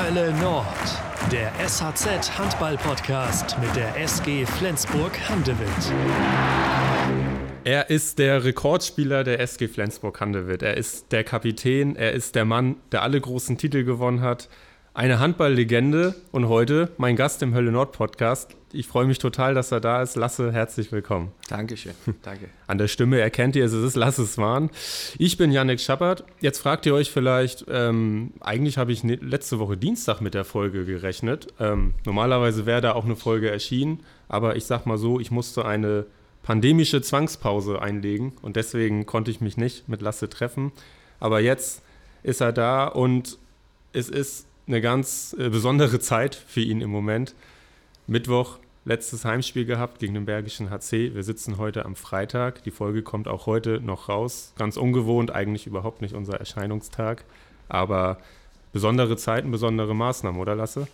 Hölle Nord, der SHZ Handball-Podcast mit der SG Flensburg Handewitt. Er ist der Rekordspieler der SG Flensburg Handewitt. Er ist der Kapitän, er ist der Mann, der alle großen Titel gewonnen hat. Eine Handballlegende und heute mein Gast im Hölle Nord Podcast. Ich freue mich total, dass er da ist. Lasse, herzlich willkommen. Dankeschön. Danke. An der Stimme erkennt ihr es, es ist Lasse Swan. Ich bin Yannick Schappert. Jetzt fragt ihr euch vielleicht, ähm, eigentlich habe ich letzte Woche Dienstag mit der Folge gerechnet. Ähm, normalerweise wäre da auch eine Folge erschienen, aber ich sag mal so, ich musste eine pandemische Zwangspause einlegen und deswegen konnte ich mich nicht mit Lasse treffen. Aber jetzt ist er da und es ist eine ganz äh, besondere Zeit für ihn im Moment. Mittwoch letztes Heimspiel gehabt gegen den Bergischen HC. Wir sitzen heute am Freitag. Die Folge kommt auch heute noch raus. Ganz ungewohnt, eigentlich überhaupt nicht unser Erscheinungstag. Aber besondere Zeiten, besondere Maßnahmen, oder Lasse?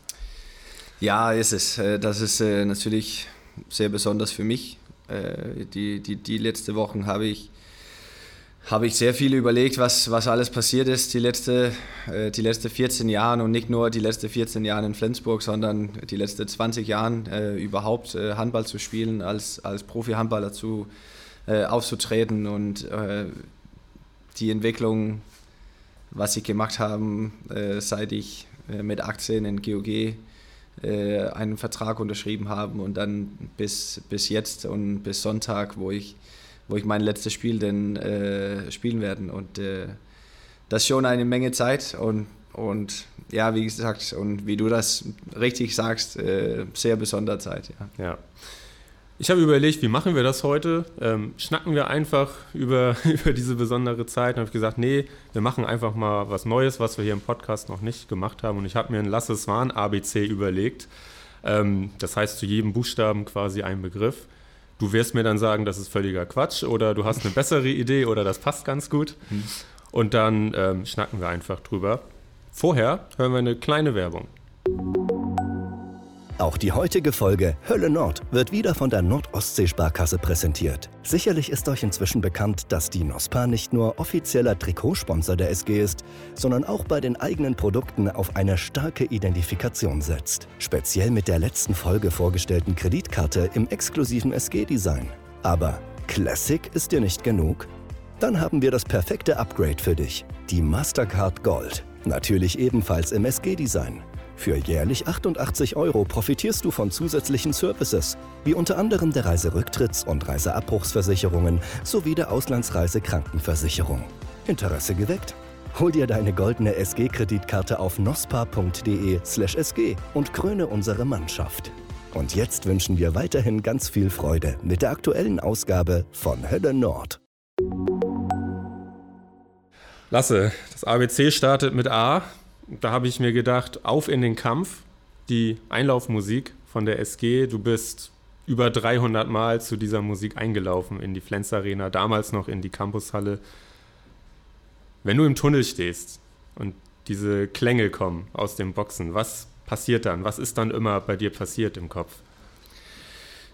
Ja, ist es. Äh, das ist äh, natürlich sehr besonders für mich. Die, die, die letzten Wochen habe ich habe ich sehr viel überlegt, was, was alles passiert ist die letzten äh, letzte 14 Jahre und nicht nur die letzten 14 Jahre in Flensburg, sondern die letzten 20 Jahre äh, überhaupt äh, Handball zu spielen, als, als Profi-Handballer zu, äh, aufzutreten. Und äh, die Entwicklung, was sie gemacht haben, äh, seit ich mit 18 in GOG einen Vertrag unterschrieben habe und dann bis, bis jetzt und bis Sonntag, wo ich wo ich mein letztes Spiel denn äh, spielen werde. Und äh, das ist schon eine Menge Zeit und, und ja, wie gesagt, und wie du das richtig sagst, äh, sehr besondere Zeit. Ja. ja. Ich habe überlegt, wie machen wir das heute? Ähm, schnacken wir einfach über, über diese besondere Zeit? Und habe gesagt, nee, wir machen einfach mal was Neues, was wir hier im Podcast noch nicht gemacht haben. Und ich habe mir ein Lasse Swan ABC überlegt. Ähm, das heißt zu jedem Buchstaben quasi ein Begriff. Du wirst mir dann sagen, das ist völliger Quatsch oder du hast eine bessere Idee oder das passt ganz gut. Mhm. Und dann ähm, schnacken wir einfach drüber. Vorher hören wir eine kleine Werbung. Auch die heutige Folge Hölle Nord wird wieder von der Nordostsee-Sparkasse präsentiert. Sicherlich ist euch inzwischen bekannt, dass die NOSPA nicht nur offizieller Trikotsponsor der SG ist, sondern auch bei den eigenen Produkten auf eine starke Identifikation setzt. Speziell mit der letzten Folge vorgestellten Kreditkarte im exklusiven SG-Design. Aber Classic ist dir nicht genug? Dann haben wir das perfekte Upgrade für dich, die Mastercard Gold. Natürlich ebenfalls im SG-Design. Für jährlich 88 Euro profitierst du von zusätzlichen Services, wie unter anderem der Reiserücktritts- und Reiseabbruchsversicherungen sowie der Auslandsreisekrankenversicherung. Interesse geweckt? Hol dir deine goldene SG-Kreditkarte auf nospa.de/sg und kröne unsere Mannschaft. Und jetzt wünschen wir weiterhin ganz viel Freude mit der aktuellen Ausgabe von Hölle Nord. Lasse, das ABC startet mit A da habe ich mir gedacht, auf in den Kampf, die Einlaufmusik von der SG. Du bist über 300 Mal zu dieser Musik eingelaufen in die Flens Arena, damals noch in die Campushalle. Wenn du im Tunnel stehst und diese Klänge kommen aus den Boxen, was passiert dann? Was ist dann immer bei dir passiert im Kopf?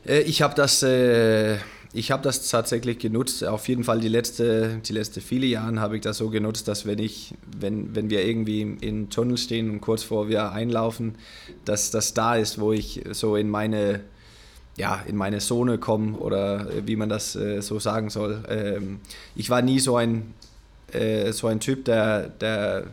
Äh, ich habe das äh, ich habe das tatsächlich genutzt. Auf jeden Fall die letzte, die letzte viele Jahre habe ich das so genutzt, dass wenn ich, wenn, wenn wir irgendwie im Tunnel stehen und kurz vor wir einlaufen, dass das da ist, wo ich so in meine ja, in meine Zone komme oder wie man das äh, so sagen soll. Ähm, ich war nie so ein, äh, so ein Typ, der, der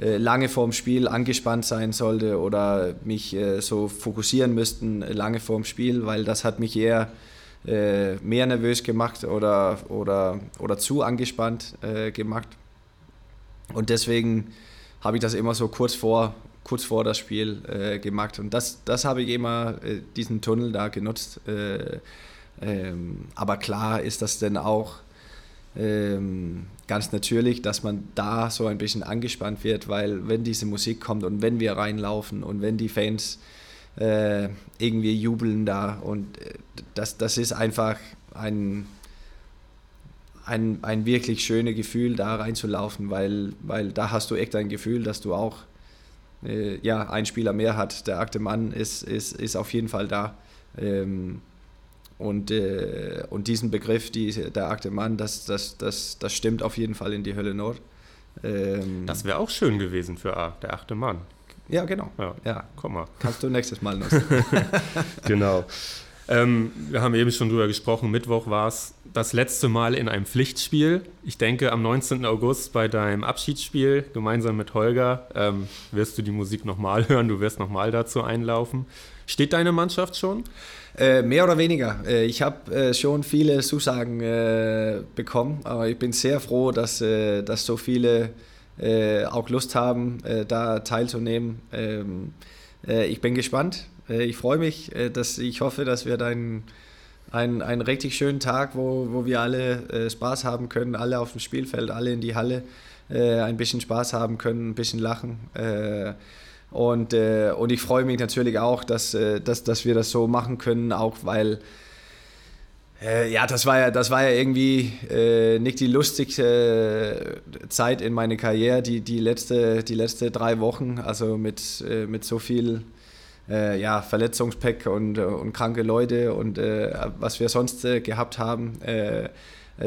äh, lange vorm Spiel angespannt sein sollte oder mich äh, so fokussieren müssten lange vorm Spiel, weil das hat mich eher äh, mehr nervös gemacht oder, oder, oder zu angespannt äh, gemacht. Und deswegen habe ich das immer so kurz vor, kurz vor das Spiel äh, gemacht. Und das, das habe ich immer, äh, diesen Tunnel da genutzt. Äh, ähm, aber klar ist das dann auch ähm, ganz natürlich, dass man da so ein bisschen angespannt wird, weil wenn diese Musik kommt und wenn wir reinlaufen und wenn die Fans äh, irgendwie jubeln da. Und äh, das, das ist einfach ein, ein, ein wirklich schönes Gefühl, da reinzulaufen, weil, weil da hast du echt ein Gefühl, dass du auch äh, ja, ein Spieler mehr hat. Der Akte Mann ist, ist, ist auf jeden Fall da. Ähm, und, äh, und diesen Begriff, die, der Akte Mann, das, das, das, das stimmt auf jeden Fall in die Hölle Nord. Ähm, das wäre auch schön gewesen für A, der achte Mann. Ja, genau. Ja, Ja. komm mal. Kannst du nächstes Mal noch. Genau. Ähm, wir haben eben schon drüber gesprochen. Mittwoch war es das letzte Mal in einem Pflichtspiel. Ich denke, am 19. August bei deinem Abschiedsspiel gemeinsam mit Holger ähm, wirst du die Musik nochmal hören. Du wirst nochmal dazu einlaufen. Steht deine Mannschaft schon? Äh, mehr oder weniger. Äh, ich habe äh, schon viele Zusagen äh, bekommen, aber ich bin sehr froh, dass, äh, dass so viele äh, auch Lust haben, äh, da teilzunehmen. Ähm, äh, ich bin gespannt. Äh, ich freue mich. Äh, dass, ich hoffe, dass wir dann einen, einen richtig schönen Tag, wo, wo wir alle äh, Spaß haben können, alle auf dem Spielfeld, alle in die Halle ein bisschen Spaß haben können, ein bisschen lachen. Und, und ich freue mich natürlich auch, dass, dass, dass wir das so machen können, auch weil äh, ja, das war ja, das war ja irgendwie äh, nicht die lustigste äh, Zeit in meiner Karriere, die, die, letzte, die letzte drei Wochen, also mit, äh, mit so viel äh, ja, Verletzungspack und, und kranke Leute und was wir sonst gehabt haben.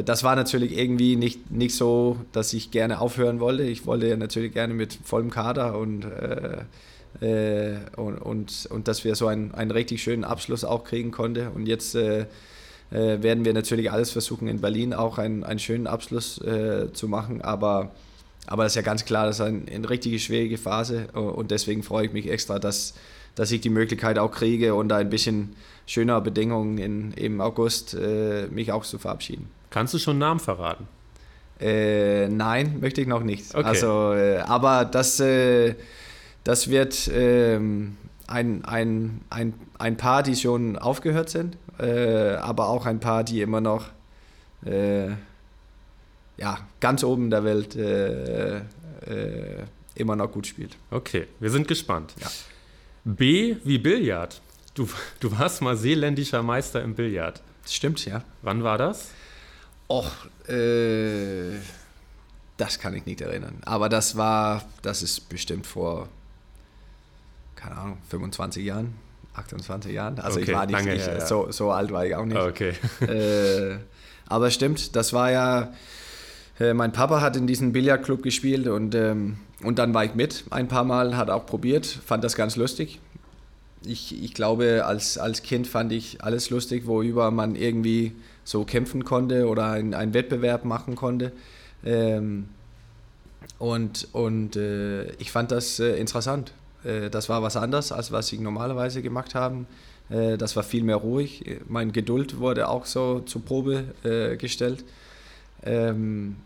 Das war natürlich irgendwie nicht, nicht so, dass ich gerne aufhören wollte. Ich wollte natürlich gerne mit vollem Kader und, und, und, und dass wir so einen, einen richtig schönen Abschluss auch kriegen konnten. Und jetzt äh, äh, werden wir natürlich alles versuchen, in Berlin auch einen, einen schönen Abschluss äh, zu machen. Aber, aber das ist ja ganz klar, das ist eine, eine richtige schwierige Phase und deswegen freue ich mich extra, dass, dass ich die Möglichkeit auch kriege und da ein bisschen schöner Bedingungen in, im August äh, mich auch zu verabschieden. Kannst du schon Namen verraten? Äh, nein, möchte ich noch nicht. Okay. Also, äh, aber das, äh, das wird ähm, ein, ein, ein, ein paar, die schon aufgehört sind, äh, aber auch ein paar, die immer noch äh, ja, ganz oben in der Welt äh, äh, immer noch gut spielt. Okay, wir sind gespannt. Ja. B wie Billard. Du, du warst mal seeländischer Meister im Billard. Das stimmt, ja. Wann war das? Och, äh, das kann ich nicht erinnern. Aber das war, das ist bestimmt vor, keine Ahnung, 25 Jahren, 28 Jahren. Also Okay, ich war nicht, lange ich, ja. so, so alt war ich auch nicht. Okay. äh, aber stimmt, das war ja, äh, mein Papa hat in diesem Billardclub gespielt und, ähm, und dann war ich mit ein paar Mal, hat auch probiert, fand das ganz lustig. Ich, ich glaube, als, als Kind fand ich alles lustig, worüber man irgendwie so kämpfen konnte oder ein- einen Wettbewerb machen konnte. Ähm, und und äh, ich fand das äh, interessant. Äh, das war was anderes, als was ich normalerweise gemacht habe. Äh, das war viel mehr ruhig. Meine Geduld wurde auch so zur Probe äh, gestellt. Ähm,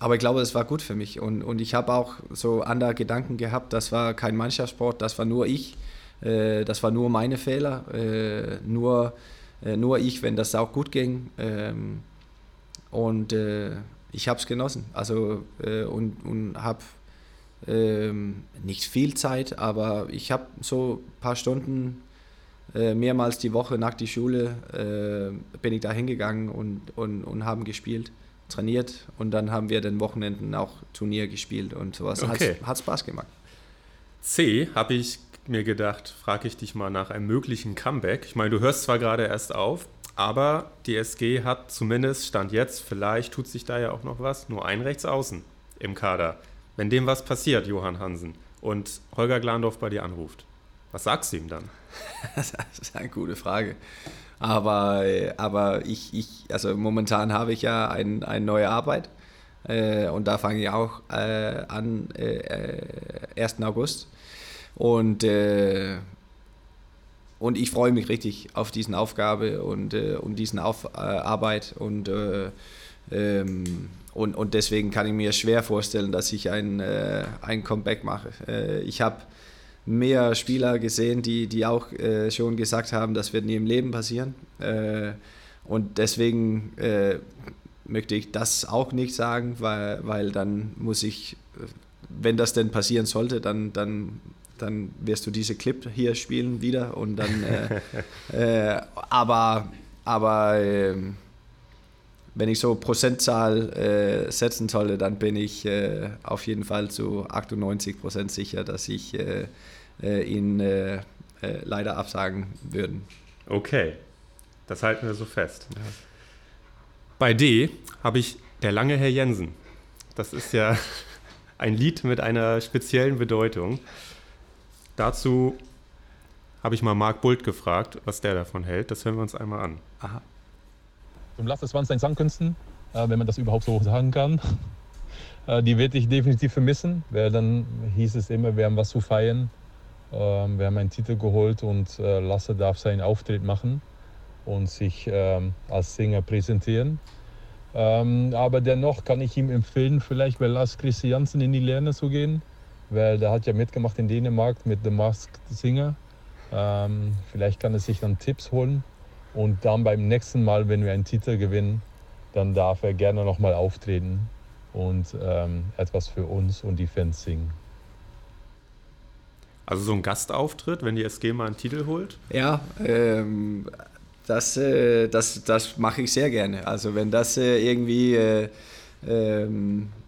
aber ich glaube, es war gut für mich. Und, und ich habe auch so andere Gedanken gehabt. Das war kein Mannschaftssport, das war nur ich. Das war nur meine Fehler. Nur, nur ich, wenn das auch gut ging. Ähm, und ich habe es genossen. Also, und und habe ähm, nicht viel Zeit, aber ich habe so ein paar Stunden äh, mehrmals die Woche nach der Schule äh, bin ich da hingegangen und, und, und haben gespielt, trainiert und dann haben wir den Wochenenden auch Turnier gespielt und sowas. Okay. Hat, hat Spaß gemacht. C habe ich mir gedacht, frage ich dich mal nach einem möglichen Comeback. Ich meine, du hörst zwar gerade erst auf, aber die SG hat zumindest Stand jetzt, vielleicht tut sich da ja auch noch was, nur ein Rechtsaußen im Kader. Wenn dem was passiert, Johann Hansen, und Holger Glandorf bei dir anruft, was sagst du ihm dann? Das ist eine gute Frage. Aber, äh, aber ich, ich, also momentan habe ich ja ein, eine neue Arbeit äh, und da fange ich auch äh, an, äh, äh, 1. August. Und, äh, und ich freue mich richtig auf diesen Aufgabe und, äh, und diesen auf, äh, Arbeit und, äh, ähm, und, und deswegen kann ich mir schwer vorstellen, dass ich ein, äh, ein Comeback mache. Äh, ich habe mehr Spieler gesehen, die, die auch äh, schon gesagt haben, das wird nie im Leben passieren. Äh, und deswegen äh, möchte ich das auch nicht sagen, weil, weil dann muss ich, wenn das denn passieren sollte, dann, dann, dann wirst du diese Clip hier spielen wieder und dann, äh, aber, aber ähm, wenn ich so Prozentzahl äh, setzen sollte, dann bin ich äh, auf jeden Fall zu 98 Prozent sicher, dass ich äh, äh, ihn äh, äh, leider absagen würden. Okay, das halten wir so fest. Bei D habe ich der lange Herr Jensen. Das ist ja ein Lied mit einer speziellen Bedeutung. Dazu habe ich mal Marc Bult gefragt, was der davon hält. Das hören wir uns einmal an. Aha. Zum Lasse Swanstein Sangkünsten, äh, wenn man das überhaupt so sagen kann. Äh, die werde ich definitiv vermissen, weil dann hieß es immer, wir haben was zu feiern. Ähm, wir haben einen Titel geholt und äh, Lasse darf seinen Auftritt machen und sich ähm, als Sänger präsentieren. Ähm, aber dennoch kann ich ihm empfehlen, vielleicht bei Lars Christiansen in die Lerne zu gehen, weil der hat ja mitgemacht in Dänemark mit The Masked Singer. Ähm, vielleicht kann er sich dann Tipps holen und dann beim nächsten Mal, wenn wir einen Titel gewinnen, dann darf er gerne nochmal auftreten und ähm, etwas für uns und die Fans singen. Also so ein Gastauftritt, wenn die SG mal einen Titel holt? Ja, ähm, das, äh, das, das mache ich sehr gerne. Also wenn das äh, irgendwie äh, ähm, äh,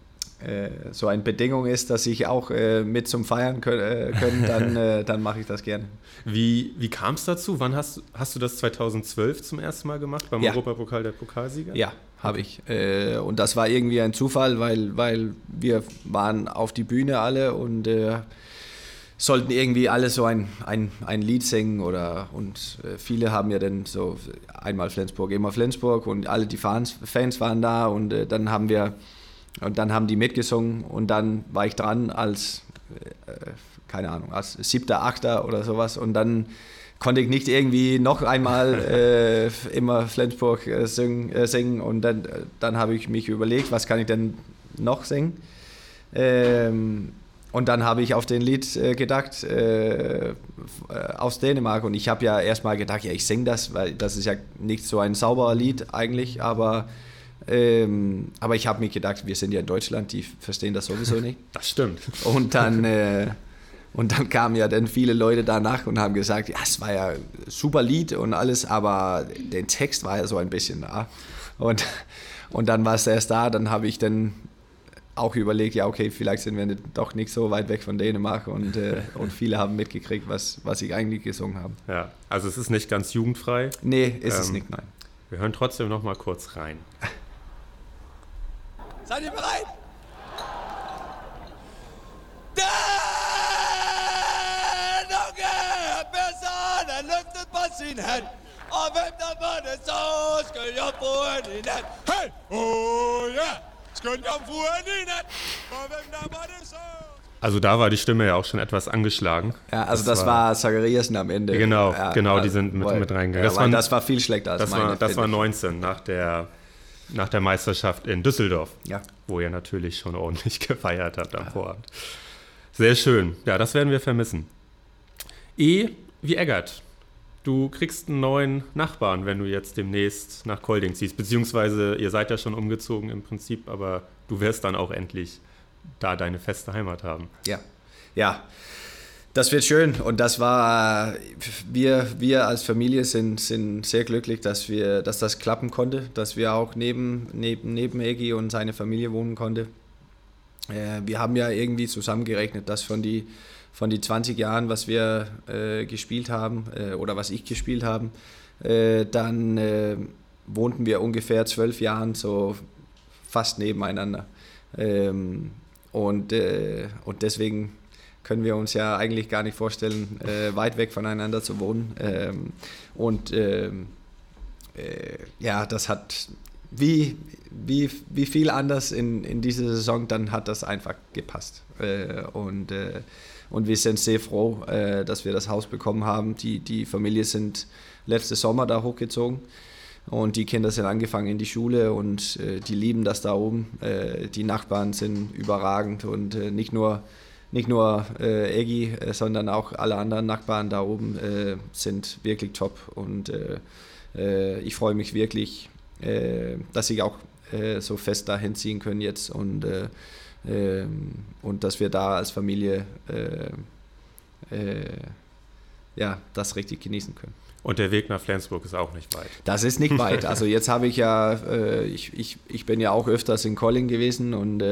so eine Bedingung ist, dass ich auch äh, mit zum Feiern können, äh, können dann, dann mache ich das gerne. Wie, wie kam es dazu? Wann hast, hast du das 2012 zum ersten Mal gemacht beim ja. Europapokal der Pokalsieger? Ja, habe ich. und das war irgendwie ein Zufall, weil, weil wir waren auf die Bühne alle und sollten irgendwie alle so ein, ein, ein Lied singen oder und äh, viele haben ja dann so einmal Flensburg, immer Flensburg und alle die Fans, Fans waren da und äh, dann haben wir und dann haben die mitgesungen und dann war ich dran als äh, keine Ahnung, als siebter, achter oder sowas. Und dann konnte ich nicht irgendwie noch einmal äh, immer Flensburg äh, singen, äh, singen. Und dann, dann habe ich mich überlegt, was kann ich denn noch singen. Ähm, und dann habe ich auf den Lied äh, gedacht äh, aus Dänemark. Und ich habe ja erstmal gedacht, ja, ich singe das, weil das ist ja nicht so ein sauberer Lied eigentlich, aber, ähm, aber ich habe mir gedacht, wir sind ja in Deutschland, die verstehen das sowieso nicht. Das stimmt. Und dann, äh, und dann kamen ja dann viele Leute danach und haben gesagt, ja, es war ja ein super Lied und alles, aber der Text war ja so ein bisschen da. Und, und dann war es erst da, dann habe ich dann auch überlegt, ja, okay, vielleicht sind wir doch nicht so weit weg von Dänemark und, äh, und viele haben mitgekriegt, was, was ich eigentlich gesungen habe. Ja, also es ist nicht ganz jugendfrei. Nee, ist ähm, es nicht, nein. Wir hören trotzdem noch mal kurz rein. Seid ihr bereit? Der løftet på sin hat Og hvem der det, så skal jeg en i nat Hey, oh yeah also da war die Stimme ja auch schon etwas angeschlagen. Ja, also das, das war, war Zachariasen am Ende. Genau, ja, genau, die sind mit, mit reingegangen. das, war, das war viel schlechter als das meine. War, das war 19 nach der, nach der Meisterschaft in Düsseldorf, ja. wo ihr natürlich schon ordentlich gefeiert habt am ja. Vorabend. Sehr schön. Ja, das werden wir vermissen. E wie Eggert. Du kriegst einen neuen Nachbarn, wenn du jetzt demnächst nach Kolding ziehst. Beziehungsweise ihr seid ja schon umgezogen im Prinzip, aber du wirst dann auch endlich da deine feste Heimat haben. Ja, ja. Das wird schön und das war, wir, wir als Familie sind, sind sehr glücklich, dass, wir, dass das klappen konnte, dass wir auch neben, neben, neben Egi und seine Familie wohnen konnten. Äh, wir haben ja irgendwie zusammengerechnet, dass von die von die 20 Jahren, was wir äh, gespielt haben äh, oder was ich gespielt habe, äh, dann äh, wohnten wir ungefähr zwölf Jahren so fast nebeneinander. Ähm, und, äh, und deswegen können wir uns ja eigentlich gar nicht vorstellen, äh, weit weg voneinander zu wohnen. Ähm, und ähm, ja, das hat wie, wie, wie viel anders in, in dieser Saison, dann hat das einfach gepasst. und und wir sind sehr froh, äh, dass wir das Haus bekommen haben. Die, die Familie sind letzte Sommer da hochgezogen. Und die Kinder sind angefangen in die Schule und äh, die lieben das da oben. Äh, die Nachbarn sind überragend und äh, nicht nur, nicht nur äh, Eggy, äh, sondern auch alle anderen Nachbarn da oben äh, sind wirklich top. Und ich freue mich wirklich, dass ich auch so fest dahin ziehen können jetzt und ähm, und dass wir da als Familie äh, äh, ja, das richtig genießen können. Und der Weg nach Flensburg ist auch nicht weit. Das ist nicht weit. Also jetzt habe ich ja, äh, ich, ich, ich bin ja auch öfters in Colling gewesen und,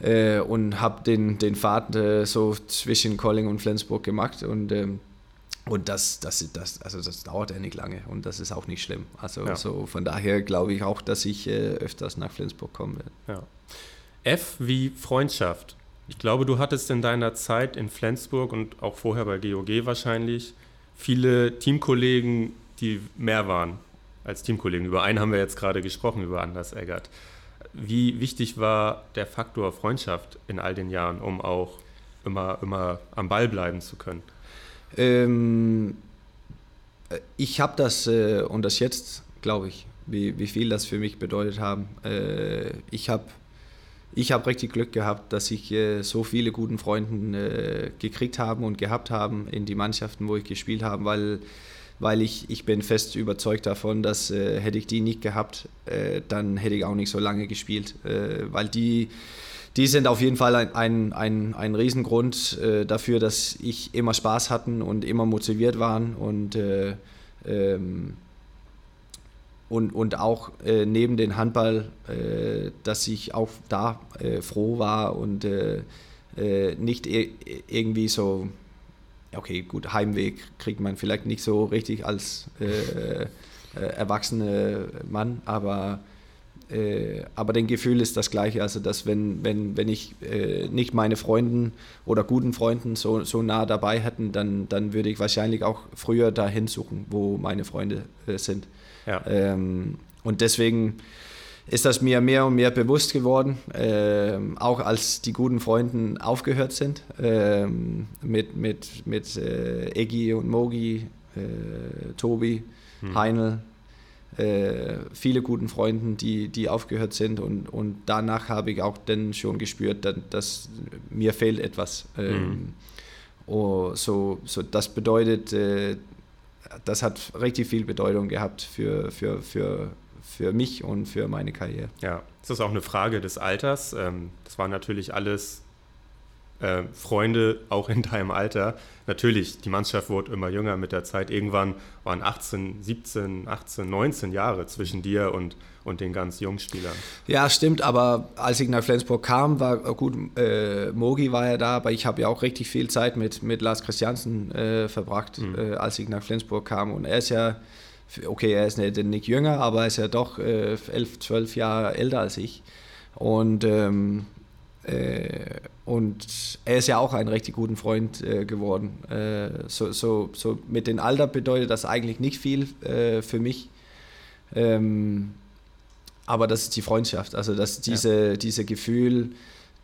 äh, äh, und habe den, den Fahrt äh, so zwischen Colling und Flensburg gemacht und, ähm, und das, das, das, also das dauert ja nicht lange und das ist auch nicht schlimm. Also ja. so von daher glaube ich auch, dass ich öfters nach Flensburg kommen werde. Ja. F wie Freundschaft. Ich glaube, du hattest in deiner Zeit in Flensburg und auch vorher bei GOG wahrscheinlich viele Teamkollegen, die mehr waren als Teamkollegen. Über einen haben wir jetzt gerade gesprochen, über Anders Eggert. Wie wichtig war der Faktor Freundschaft in all den Jahren, um auch immer, immer am Ball bleiben zu können? Ähm, ich habe das äh, und das jetzt, glaube ich, wie, wie viel das für mich bedeutet haben. Äh, ich habe ich hab richtig Glück gehabt, dass ich äh, so viele guten Freunde äh, gekriegt habe und gehabt habe in die Mannschaften, wo ich gespielt habe, weil weil ich, ich bin fest überzeugt davon, dass äh, hätte ich die nicht gehabt, äh, dann hätte ich auch nicht so lange gespielt, äh, weil die, die sind auf jeden Fall ein, ein, ein, ein Riesengrund äh, dafür, dass ich immer Spaß hatten und immer motiviert waren und, äh, ähm, und, und auch äh, neben dem Handball, dass ich auch da froh war und nicht irgendwie so okay, gut, Heimweg kriegt man vielleicht nicht so richtig als äh, äh, erwachsener Mann, aber, äh, aber das Gefühl ist das gleiche. Also, dass wenn, wenn, wenn ich äh, nicht meine Freunden oder guten Freunden so, so nah dabei hätten, dann, dann würde ich wahrscheinlich auch früher dahin suchen, wo meine Freunde äh, sind. Ja. Ähm, und deswegen ist das mir mehr und mehr bewusst geworden, äh, auch als die guten Freunde aufgehört sind, äh, mit, mit, mit äh, Eggy und Mogi, äh, Tobi, hm. Heinl, äh, viele guten Freunden, die, die aufgehört sind und, und danach habe ich auch dann schon gespürt, dass, dass mir fehlt etwas. Ähm, hm. oh, so, so das bedeutet, äh, das hat richtig viel Bedeutung gehabt für, für, für für mich und für meine Karriere. Ja, das ist auch eine Frage des Alters. Ähm, das waren natürlich alles äh, Freunde, auch in deinem Alter. Natürlich, die Mannschaft wurde immer jünger mit der Zeit. Irgendwann waren 18, 17, 18, 19 Jahre zwischen dir und, und den ganz jungen Spielern. Ja, stimmt, aber als ich nach Flensburg kam, war gut, äh, Mogi war ja da, aber ich habe ja auch richtig viel Zeit mit, mit Lars Christiansen äh, verbracht, mhm. äh, als ich nach Flensburg kam. Und er ist ja okay, er ist nicht, nicht jünger, aber er ist ja doch äh, elf, zwölf Jahre älter als ich. Und, ähm, äh, und er ist ja auch ein richtig guter Freund äh, geworden. Äh, so, so, so mit dem Alter bedeutet das eigentlich nicht viel äh, für mich. Ähm, aber das ist die Freundschaft, also dass diese, ja. diese Gefühl,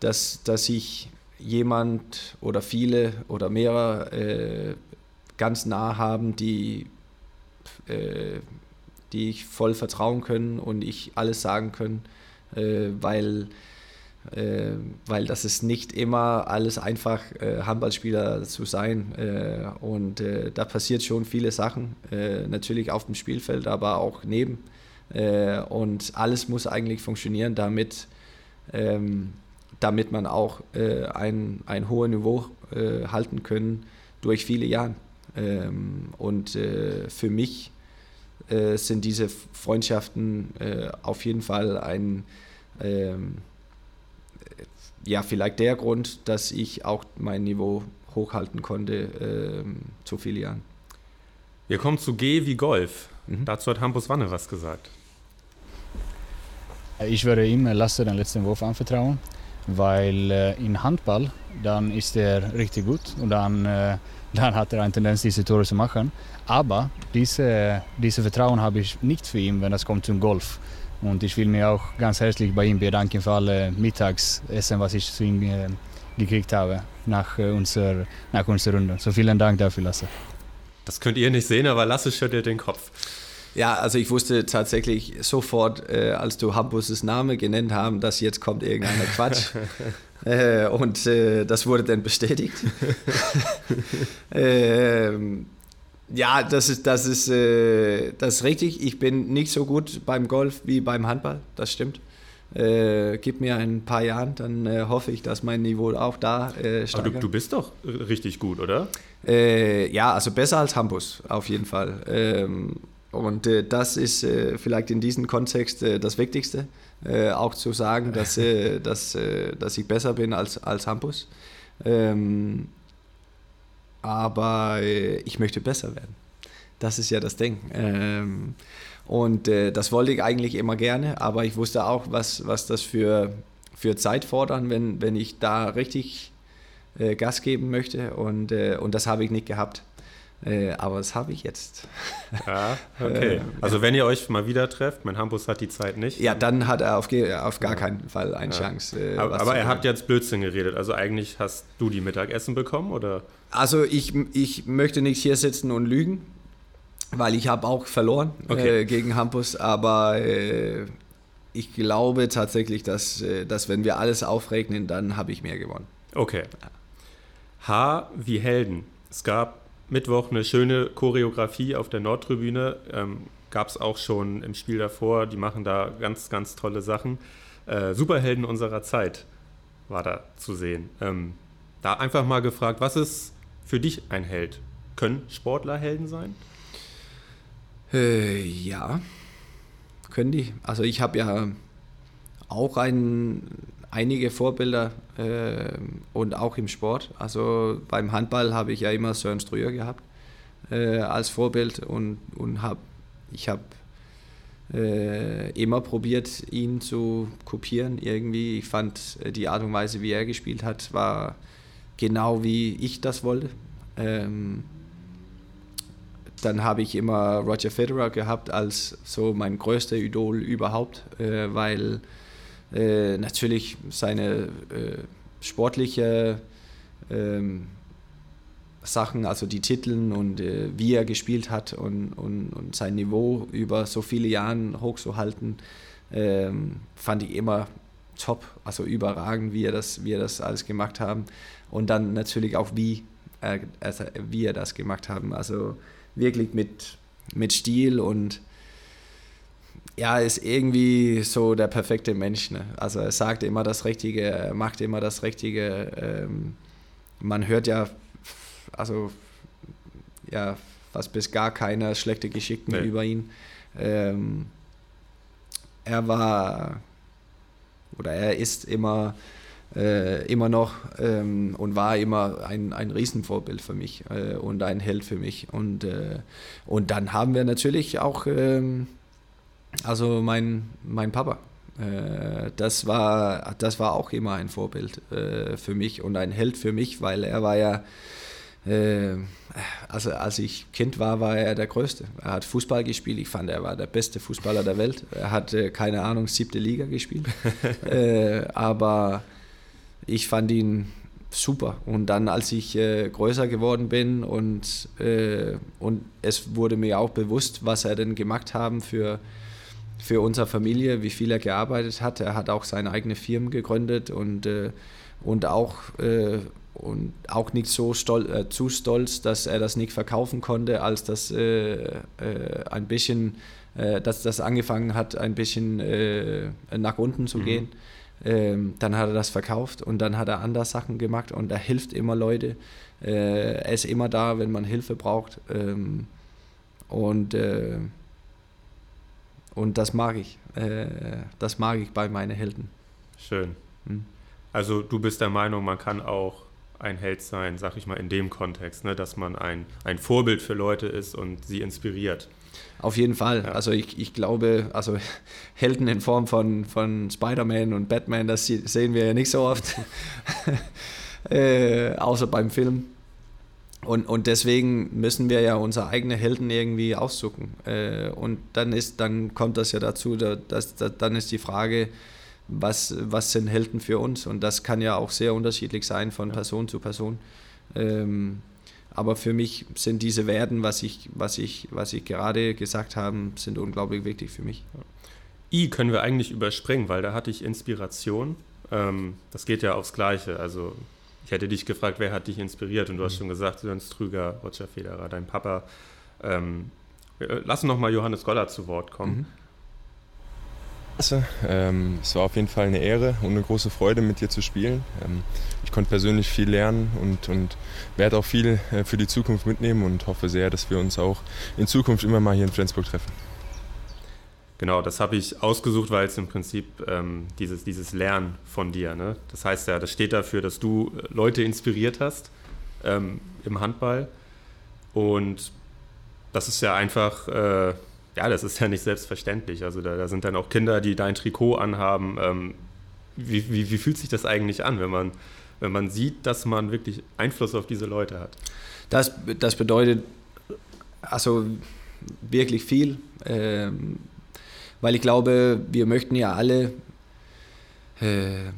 dass, dass ich jemand oder viele oder mehrere äh, ganz nah haben, die äh, die ich voll vertrauen können und ich alles sagen können, äh, weil, äh, weil das ist nicht immer alles einfach, äh, Handballspieler zu sein. Äh, und äh, da passiert schon viele Sachen, natürlich auf dem Spielfeld, aber auch neben. und alles muss eigentlich funktionieren, damit, ähm, damit man auch ein, ein hohes Niveau halten können durch viele Jahre. Ähm, und für mich äh, sind diese Freundschaften äh, auf jeden Fall ein, ähm, ja, vielleicht der Grund, dass ich auch mein Niveau hochhalten konnte ähm, zu vielen Jahren. Wir kommen zu G wie Golf. Mhm. Dazu hat Hampus Wanne was gesagt. Ich würde ihm Lasse den letzten Wurf anvertrauen, weil äh, in Handball dann ist er richtig gut und dann, äh, dann hat er eine Tendenz, diese Tore zu machen. Aber diese, diese Vertrauen habe ich nicht für ihn, wenn es kommt zum Golf. Und ich will mir auch ganz herzlich bei ihm bedanken für alle Mittagsessen, was ich zu ihm äh, gekriegt habe nach, äh, unserer, nach unserer Runde. So vielen Dank dafür, Lasse. Das könnt ihr nicht sehen, aber Lasse schüttelt den Kopf. Ja, also ich wusste tatsächlich sofort, äh, als du Hampus' Name genannt haben, dass jetzt kommt irgendeiner Quatsch. äh, und äh, das wurde dann bestätigt. ähm, ja, das ist, das, ist, äh, das ist richtig. Ich bin nicht so gut beim Golf wie beim Handball, das stimmt. Äh, gib mir ein paar Jahre, dann äh, hoffe ich, dass mein Niveau auch da äh, steigert. Aber du, du, bist doch richtig gut, oder? Äh, ja, also besser als Hampus, auf jeden Fall. Ähm, und äh, das ist äh, vielleicht in diesem Kontext äh, das Wichtigste, auch zu sagen, dass, dass, dass ich besser bin als, als Hampus. Ähm, aber äh, ich möchte besser werden. Das ist ja das Ding. Ähm, und äh, das wollte ich eigentlich immer gerne, aber ich wusste auch, was, was das für, für Zeit fordern, wenn, wenn ich da richtig äh, Gas geben möchte. Und, äh, und das habe ich nicht gehabt. Äh, aber das habe ich jetzt. Ja, okay. also wenn ihr euch mal wieder trefft, mein Hampus hat die Zeit nicht. Ja, dann hat er auf, auf gar keinen Fall eine ja. Chance. Äh, aber, aber er hat jetzt Blödsinn geredet. Also eigentlich hast du die Mittagessen bekommen, oder? Also ich, ich möchte nicht hier sitzen und lügen, weil ich habe auch verloren okay. äh, gegen Hampus. Aber äh, ich glaube tatsächlich, dass, äh, dass wenn wir alles aufregnen, dann habe ich mehr gewonnen. Okay. H wie Helden. Es gab Mittwoch eine schöne Choreografie auf der Nordtribüne. Ähm, Gab es auch schon im Spiel davor. Die machen da ganz, ganz tolle Sachen. Äh, Superhelden unserer Zeit war da zu sehen. Ähm, da einfach mal gefragt, was ist für dich ein Held? Können Sportler Helden sein? Äh, ja, können die. Also ich habe ja auch ein, einige Vorbilder äh, und auch im Sport. Also beim Handball habe ich ja immer Sören Strüher gehabt äh, als Vorbild und, und hab, ich habe äh, immer probiert, ihn zu kopieren irgendwie. Ich fand äh, die Art und Weise, wie er gespielt hat, war genau wie ich das wollte. Ähm, dann habe ich immer Roger Federer gehabt als so mein größter Idol überhaupt, äh, weil äh, natürlich seine äh, sportliche ähm, Sachen, also die Titeln und äh, wie er gespielt hat und, und, und, sein Niveau über so viele Jahre hochzuhalten, ähm, fand ich immer top, also überragend, wie er das, wie er das alles gemacht haben. Und dann natürlich auch wie, äh, also wie er das gemacht haben. Also wirklich mit, mit Stil und ja, ist irgendwie so der perfekte Mensch. Ne? Also er sagt immer das Richtige, er macht immer das Richtige. Ähm, man hört ja, also ja, fast bis gar keine schlechte Geschichten nee. über ihn. Ähm, er war oder er ist immer äh, immer noch ähm, und war immer ein, ein Riesenvorbild für mich äh, und ein Held für mich. Und, äh, und dann haben wir natürlich auch ähm, also mein, mein Papa. Äh, das, war, das war auch immer ein Vorbild äh, für mich und ein Held für mich, weil er war ja, äh, also als ich Kind war, war er der Größte. Er hat Fußball gespielt, ich fand, er war der beste Fußballer der Welt. Er hat, keine Ahnung, siebte Liga gespielt. aber ich fand ihn super. Und dann, als ich äh, größer geworden bin und, äh, und es wurde mir auch bewusst, was er denn gemacht haben für, für unsere Familie, wie viel er gearbeitet hat. Er hat auch seine eigene Firma gegründet und, äh, und, auch, äh, und auch nicht so stol äh, zu stolz, dass er das nicht verkaufen konnte, als das äh, äh, ein bisschen, äh, dass das angefangen hat, ein bisschen nach unten zu mhm. gehen. Ähm, dann hat er das verkauft und dann hat er andere Sachen gemacht und er hilft immer Leute. er ist immer da, wenn man Hilfe braucht. Ähm, und und das mag ich. Äh, das mag ich bei meinen Helden. Schön. Hm? Also du bist der Meinung, man kann auch ein Held sein, sag ich mal, in dem Kontext, ne? dass man ein, ein Vorbild für Leute ist und sie inspiriert. Auf jeden Fall. Ja. Also ich, ich glaube, also Helden in Form von, von Spider-Man und Batman, das sehen wir ja nicht so oft. äh, außer beim Film. Und, und deswegen müssen wir ja unsere eigenen Helden irgendwie aussuchen. Äh, und dann, ist, dann kommt das ja dazu, dass, dass, dann ist die Frage, was, was sind Helden für uns? Und das kann ja auch sehr unterschiedlich sein von Person zu Person. Ähm, aber für mich sind diese Werten, was ich, was ich, was ich gerade gesagt habe, sind unglaublich wichtig für mich. I können wir eigentlich überspringen, weil da hatte ich Inspiration. Ähm, das geht ja aufs Gleiche. Also ich hätte dich gefragt, wer hat dich inspiriert? Und du hast mhm. schon gesagt, Sören Strüger, Roger Federer, dein Papa. Ähm, lass noch mal Johannes Goller zu Wort kommen. Mhm. Ähm, es war auf jeden Fall eine Ehre und eine große Freude, mit dir zu spielen. Ähm, ich konnte persönlich viel lernen und, und werde auch viel äh, für die Zukunft mitnehmen und hoffe sehr, dass wir uns auch in Zukunft immer mal hier in Flensburg treffen. Genau, das habe ich ausgesucht, weil es im Prinzip ähm, dieses, dieses Lernen von dir, ne? das heißt ja, das steht dafür, dass du äh, Leute inspiriert hast ähm, im Handball und das ist ja einfach, äh, ja, das ist ja nicht selbstverständlich. Also da, da, sind dann auch Kinder, die dein Trikot anhaben. Ähm, wie, wie, wie fühlt sich das eigentlich an, wenn man, wenn man sieht, dass man wirklich Einfluss auf diese Leute hat? Das, das bedeutet also wirklich viel, ähm, weil ich glaube, wir möchten ja alle äh,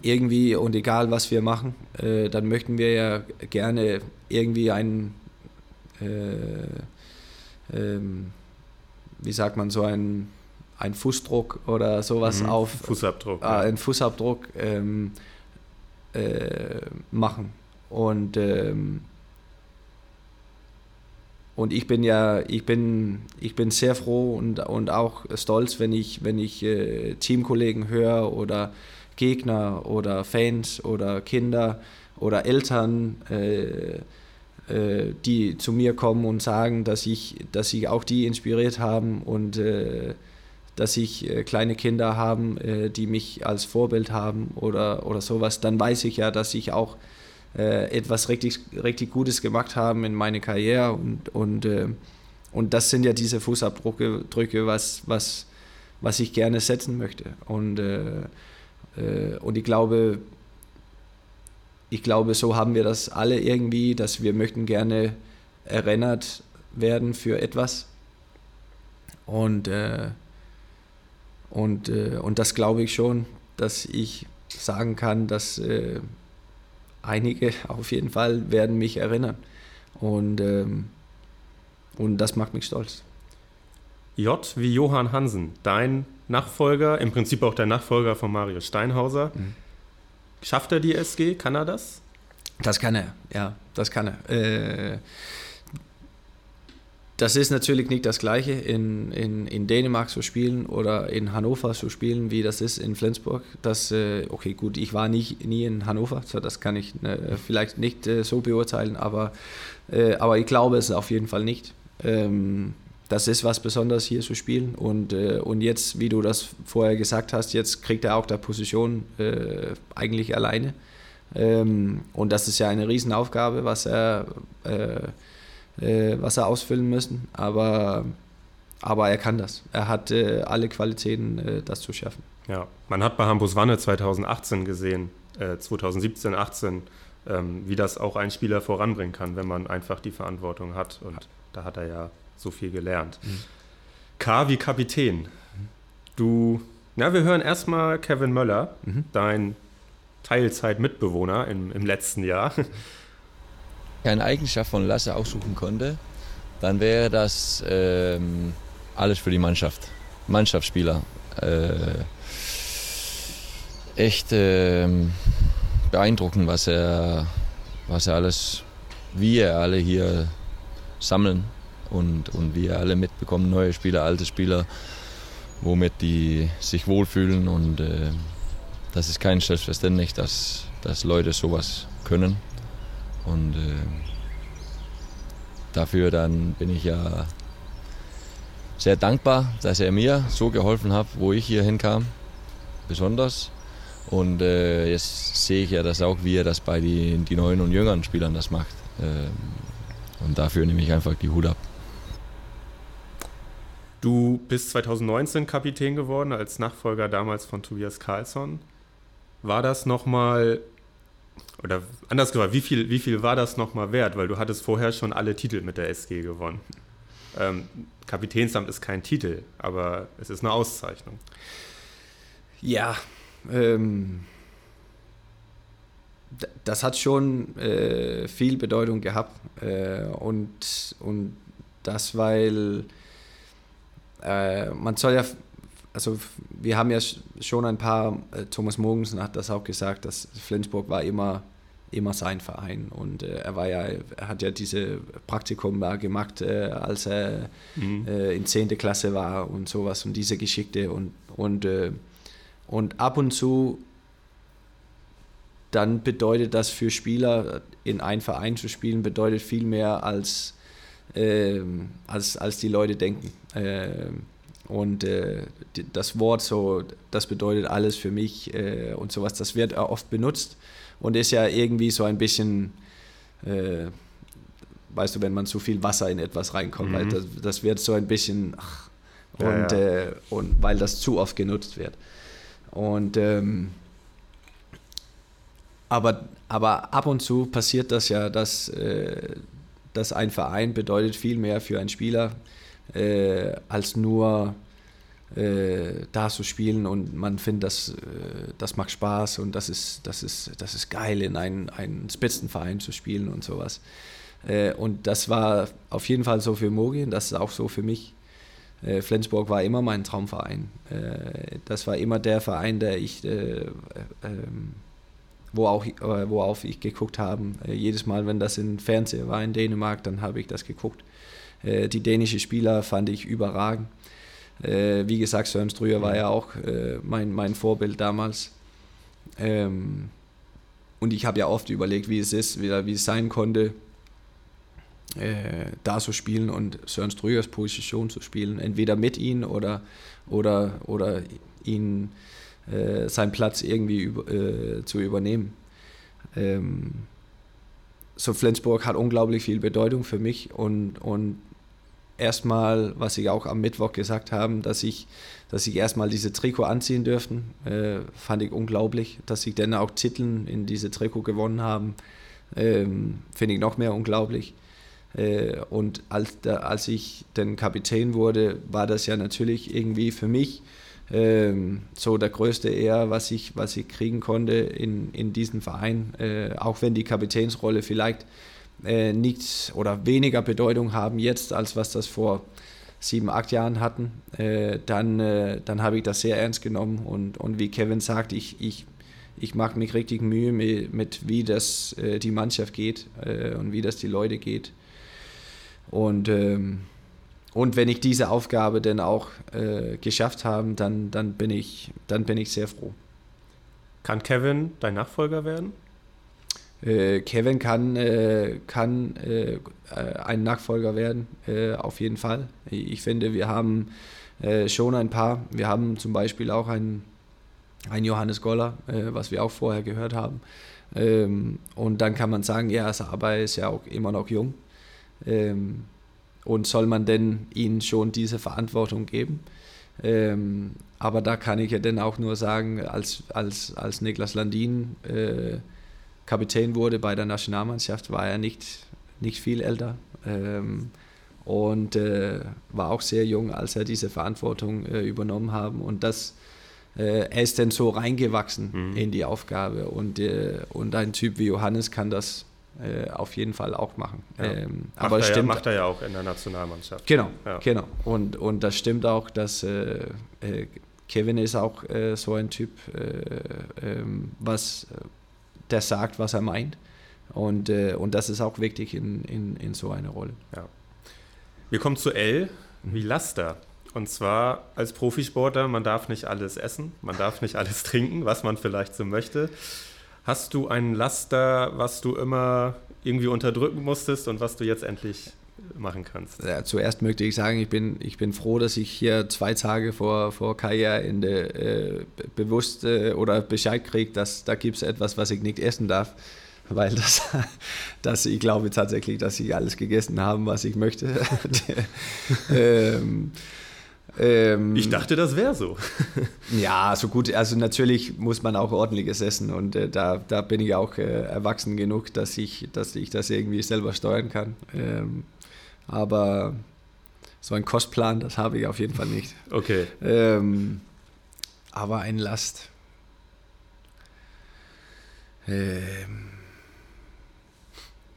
irgendwie und egal was wir machen, äh, dann möchten wir ja gerne irgendwie einen, äh, ähm, wie sagt man, so einen, einen Fußdruck oder sowas Mhm, auf Fußabdruck, äh, ja. einen Fußabdruck ähm, äh, machen. Und ähm, und ich bin ja, ich bin, ich bin sehr froh und, und auch stolz, wenn ich, wenn ich äh, Teamkollegen höre oder Gegner oder Fans oder Kinder oder Eltern, äh, äh, die zu mir kommen und sagen, dass ich, dass sie auch die inspiriert haben und äh, dass ich äh, kleine Kinder haben, äh, die mich als Vorbild haben oder, oder sowas, dann weiß ich ja, dass ich auch äh, etwas richtig, richtig Gutes gemacht habe in meiner Karriere und, und, äh, und das sind ja diese Fußabdrücke, Drücke, was, was, was ich gerne setzen möchte. Und, äh, äh, und ich glaube, ich glaube, so haben wir das alle irgendwie, dass wir möchten gerne erinnert werden für etwas. Und, äh, und, äh, und das glaube ich schon, dass ich sagen kann, dass äh, einige auf jeden Fall werden mich erinnern. Und, ähm, und das macht mich stolz. J wie Johann Hansen, dein Nachfolger, im Prinzip auch der Nachfolger von Mario Steinhauser. Schafft er die SG? Kann er das? Das kann er, ja, das kann er. Äh, das ist natürlich nicht das Gleiche, in, in, in Dänemark zu spielen oder in Hannover zu spielen, wie das ist in Flensburg. Das, äh, okay, gut, ich war nie, nie in Hannover, so das kann ich äh, vielleicht nicht äh, so beurteilen, aber, äh, aber ich glaube es auf jeden Fall nicht. Ähm, das ist was Besonderes hier zu spielen und, äh, und jetzt, wie du das vorher gesagt hast, jetzt kriegt er auch der Position äh, eigentlich alleine. Ähm, und das ist ja eine Riesenaufgabe, was er, äh, äh, was er ausfüllen müssen. Aber, aber er kann das. Er hat äh, alle Qualitäten, äh, das zu schaffen. Ja, man hat bei Hambus Wanne 2018 gesehen, äh, 2017, 18, ähm, wie das auch ein Spieler voranbringen kann, wenn man einfach die Verantwortung hat. Und da hat er ja so viel gelernt. K wie Kapitän. Du, na, wir hören erstmal Kevin Möller, dein Teilzeit-Mitbewohner im, im letzten Jahr. eine Eigenschaft von Lasse aussuchen konnte, dann wäre das ähm, alles für die Mannschaft. Mannschaftsspieler. Äh, echt ähm, beeindruckend, was er, was er alles, wie er alle hier sammeln und, und wie er alle mitbekommen, neue Spieler, alte Spieler, womit die sich wohlfühlen und äh, das ist kein Selbstverständnis, dass, dass Leute sowas können. Und äh, dafür dann bin ich ja sehr dankbar, dass er mir so geholfen hat, wo ich hier hinkam, besonders. Und äh, jetzt sehe ich ja das auch, wie er das bei den die neuen und jüngeren Spielern das macht. Ähm, und dafür nehme ich einfach die Hut ab. Du bist 2019 Kapitän geworden als Nachfolger damals von Tobias Karlsson. War das nochmal, oder anders gesagt, wie viel, wie viel war das nochmal wert? Weil du hattest vorher schon alle Titel mit der SG gewonnen. Ähm, Kapitänsamt ist kein Titel, aber es ist eine Auszeichnung. Ja, ähm, das hat schon äh, viel Bedeutung gehabt. Äh, und, und das, weil äh, man soll ja, also wir haben ja sch- schon ein paar, äh, Thomas Mogensen hat das auch gesagt, dass Flensburg war immer, immer sein Verein und äh, er war ja, er hat ja diese Praktikum da gemacht, äh, als er äh, in 10. Klasse war und sowas und diese Geschichte und, und, äh, und ab und zu dann bedeutet das für Spieler, in einen Verein zu spielen, bedeutet viel mehr als, ähm, als, als die Leute denken. Und äh, das Wort so, das bedeutet alles für mich äh, und sowas, das wird oft benutzt und ist ja irgendwie so ein bisschen, äh, weißt du, wenn man zu viel Wasser in etwas reinkommt, weil das, das wird so ein bisschen, ach, Ja, und, ja. Äh, und weil das zu oft genutzt wird. Und, ähm, aber, aber ab und zu passiert das ja, dass, äh, dass ein Verein bedeutet viel mehr für einen Spieler äh, als nur äh, da zu spielen und man findet, das, äh, das macht Spaß und das ist, das ist, das ist geil, in einen, einen Spitzenverein zu spielen und sowas. Äh, und das war auf jeden Fall so für Mogi und das ist auch so für mich. Äh, Flensburg war immer mein Traumverein. Äh, das war immer der Verein, der ich, ähm, wo auch, worauf ich geguckt habe. jedes Mal, wenn das im Fernsehen war in Dänemark, dann habe ich das geguckt. Die dänischen Spieler fand ich überragend. wie gesagt, Sören Strüher war ja auch mein, mein Vorbild damals. Ähm, und ich habe ja oft überlegt, wie es ist, wie, wie es sein konnte, äh, da zu spielen und Sören Strügers Position zu spielen, entweder mit ihm oder, oder, oder ihn äh, seinen Platz irgendwie über, äh, zu übernehmen. Ähm, so Flensburg hat unglaublich viel Bedeutung für mich und, und erstmal, was ich auch am Mittwoch gesagt habe, dass ich, dass ich erstmal diese Trikot anziehen dürften, äh, fand ich unglaublich, dass sie dann auch Titeln in diese Trikot gewonnen haben, ähm, finde ich noch mehr unglaublich. Äh, und als, als ich dann Kapitän wurde, war das ja natürlich irgendwie für mich ähm, so der größte Ehr, was ich, was ich kriegen konnte in, in diesem Verein. Äh, auch wenn die Kapitänsrolle vielleicht äh, nichts oder weniger Bedeutung haben jetzt, als was das vor sieben, acht Jahren hatten, dann, dann habe ich das sehr ernst genommen. Und, und wie Kevin sagt, ich, ich, ich mache mich richtig Mühe mit, mit wie das die Mannschaft geht und wie das die Leute geht. Und, ähm, und wenn ich diese Aufgabe dann auch äh, geschafft habe, dann, dann, bin ich, dann bin ich sehr froh. Kann Kevin dein Nachfolger werden? Äh, Kevin kann, äh, kann äh, ein Nachfolger werden, auf jeden Fall. Ich finde, wir haben schon ein paar. Wir haben zum Beispiel auch einen, einen Johannes Goller, was wir auch vorher gehört haben. Ähm, und dann kann man sagen, ja, er ist ja auch immer noch jung. Ähm, und soll man denn ihnen schon diese Verantwortung geben? Ähm, aber da kann ich ja dann auch nur sagen, als, als, als Niklas Landin Kapitän wurde bei der Nationalmannschaft, war er nicht, nicht viel älter ähm, und äh, war auch sehr jung, als er diese Verantwortung äh, übernommen haben. Und das, äh, er ist dann so reingewachsen mhm. in die Aufgabe. Und, äh, und ein Typ wie Johannes kann das äh, auf jeden Fall auch machen. Ja. Ähm, aber macht, er stimmt, ja, macht er ja auch in der Nationalmannschaft. Genau, ja. genau. Und, und das stimmt auch, dass äh, äh Kevin ist auch äh, so ein Typ, äh, ähm, was der sagt, was er meint. Und, und das ist auch wichtig in, in, in so einer Rolle. Ja. Wir kommen zu L wie Laster. Und zwar als Profisportler, man darf nicht alles essen, man darf nicht alles trinken, was man vielleicht so möchte. Hast du ein Laster, was du immer irgendwie unterdrücken musstest und was du jetzt endlich machen kannst? Ja, zuerst möchte ich sagen, ich bin, ich bin froh, dass ich hier zwei Tage vor, vor Karriereende äh, bewusst äh, oder Bescheid kriege, dass da gibt es etwas, was ich nicht essen darf. Weil das, das, ich glaube tatsächlich, dass ich alles gegessen habe, was ich möchte. ähm, ähm, ich dachte, das wäre so. ja, so gut. Also natürlich muss man auch ordentliches essen und äh, da, da bin ich auch äh, erwachsen genug, dass ich, dass ich das irgendwie selber steuern kann. Ähm, aber so ein Kostplan, das habe ich auf jeden Fall nicht. Okay. Ähm, aber ein Last. Ähm,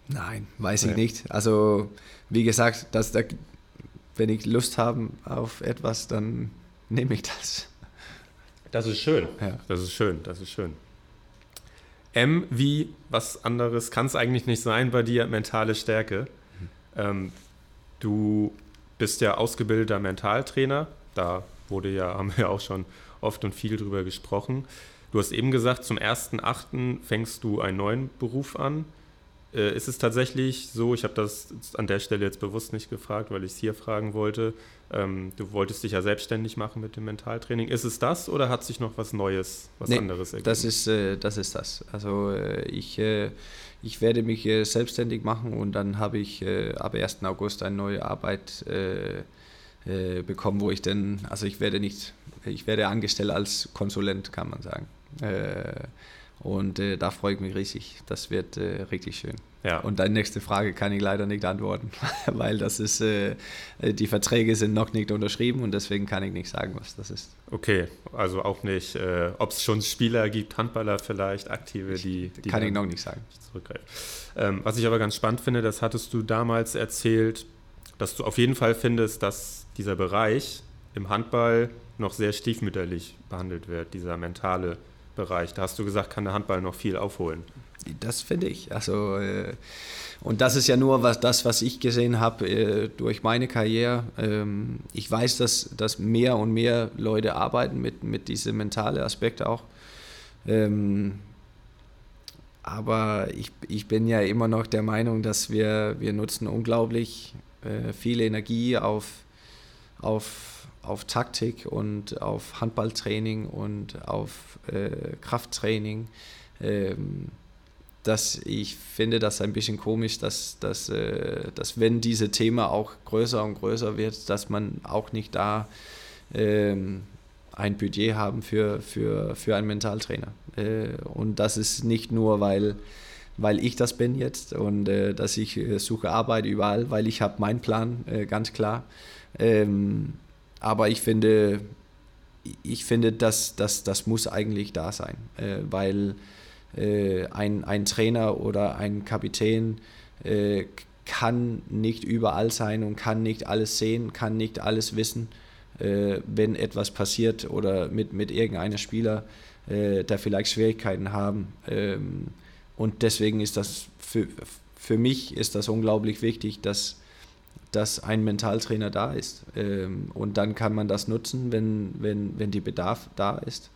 nein, weiß ich nicht. Also wie gesagt, das, da, wenn ich Lust habe auf etwas, dann nehme ich das. Das ist schön. Ja. Das ist schön, das ist schön. M wie was anderes kann es eigentlich nicht sein bei dir, mentale Stärke. Mhm. Ähm, du bist ja ausgebildeter Mentaltrainer. Da wurde ja, haben wir auch schon oft und viel drüber gesprochen. Du hast eben gesagt, zum 1.8. fängst du einen neuen Beruf an. Äh, ist es tatsächlich so, ich habe das an der Stelle jetzt bewusst nicht gefragt, weil ich es hier fragen wollte, ähm, du wolltest dich ja selbstständig machen mit dem Mentaltraining. Ist es das oder hat sich noch was Neues, was nee, anderes ergeben? Das ist, äh, das ist das. Also äh, ich, äh, ich werde mich äh, selbstständig machen und dann habe ich äh, ab 1. August eine neue Arbeit bekommen, wo ich dann, also ich werde nicht, ich werde angestellt als Konsulent, kann man sagen. Und äh, da freue ich mich riesig. Das wird äh, richtig schön. Ja. Und deine nächste Frage kann ich leider nicht antworten, weil das ist, äh, die Verträge sind noch nicht unterschrieben und deswegen kann ich nicht sagen, was das ist. Okay, also auch nicht, äh, ob es schon Spieler gibt, Handballer vielleicht, Aktive, die. die kann ich noch nicht sagen. Zurückgreifen. Ähm, was ich aber ganz spannend finde, das hattest du damals erzählt, dass du auf jeden Fall findest, dass dieser Bereich im Handball noch sehr stiefmütterlich behandelt wird, dieser mentale Bereich. Da hast du gesagt, kann der Handball noch viel aufholen. Das finde ich. Also, äh, und das ist ja nur was, das, was ich gesehen habe äh, durch meine Karriere. Ähm, ich weiß, dass, dass mehr und mehr Leute arbeiten mit, mit diesem mentalen Aspekt auch. Ähm, aber ich, ich bin ja immer noch der Meinung, dass wir, wir nutzen unglaublich äh, viel Energie auf, auf, auf Taktik und auf Handballtraining und auf äh, Krafttraining. Ähm, dass ich finde das ein bisschen komisch, dass, dass, äh, dass wenn diese Thema auch größer und größer wird, dass man auch nicht da ähm, ein Budget haben für, für, für einen Mentaltrainer. Äh, und das ist nicht nur, weil, weil ich das bin jetzt und äh, dass ich äh, suche Arbeit überall, weil ich habe meinen Plan, äh, ganz klar. Ähm, aber ich finde, ich finde, dass, dass das muss eigentlich da sein, äh, weil äh, ein, ein Trainer oder ein Kapitän äh, kann nicht überall sein und kann nicht alles sehen, kann nicht alles wissen, äh, wenn etwas passiert oder mit, mit irgendeinem Spieler, äh, der vielleicht Schwierigkeiten haben. Ähm, und deswegen ist das für, für mich ist das unglaublich wichtig, dass, dass ein Mentaltrainer da ist. Ähm, und dann kann man das nutzen, wenn, wenn, wenn die Bedarf da ist.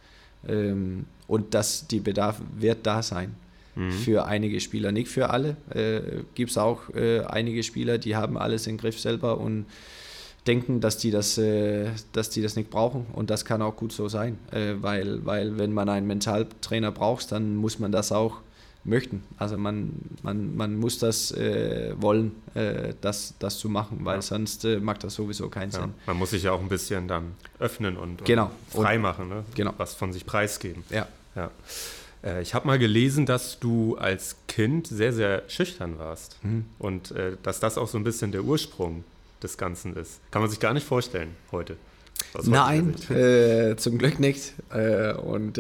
Ähm, und dass die Bedarf wird da sein. Mhm. Für einige Spieler, nicht für alle. Äh, Gibt es auch äh, einige Spieler, die haben alles im Griff selber und denken, dass die das, äh, dass die das nicht brauchen. Und das kann auch gut so sein, äh, weil, weil wenn man einen Mentaltrainer braucht, dann muss man das auch möchten. Also man, man, man muss das äh, wollen, äh, das, das zu machen, weil ja. sonst äh, macht das sowieso keinen ja. Sinn. Man muss sich ja auch ein bisschen dann öffnen und, und genau. frei machen, ne? genau. was von sich preisgeben. Ja. ja. Äh, ich habe mal gelesen, dass du als Kind sehr, sehr schüchtern warst mhm. und äh, dass das auch so ein bisschen der Ursprung des Ganzen ist. Kann man sich gar nicht vorstellen heute. Nein, äh, zum Glück nicht. und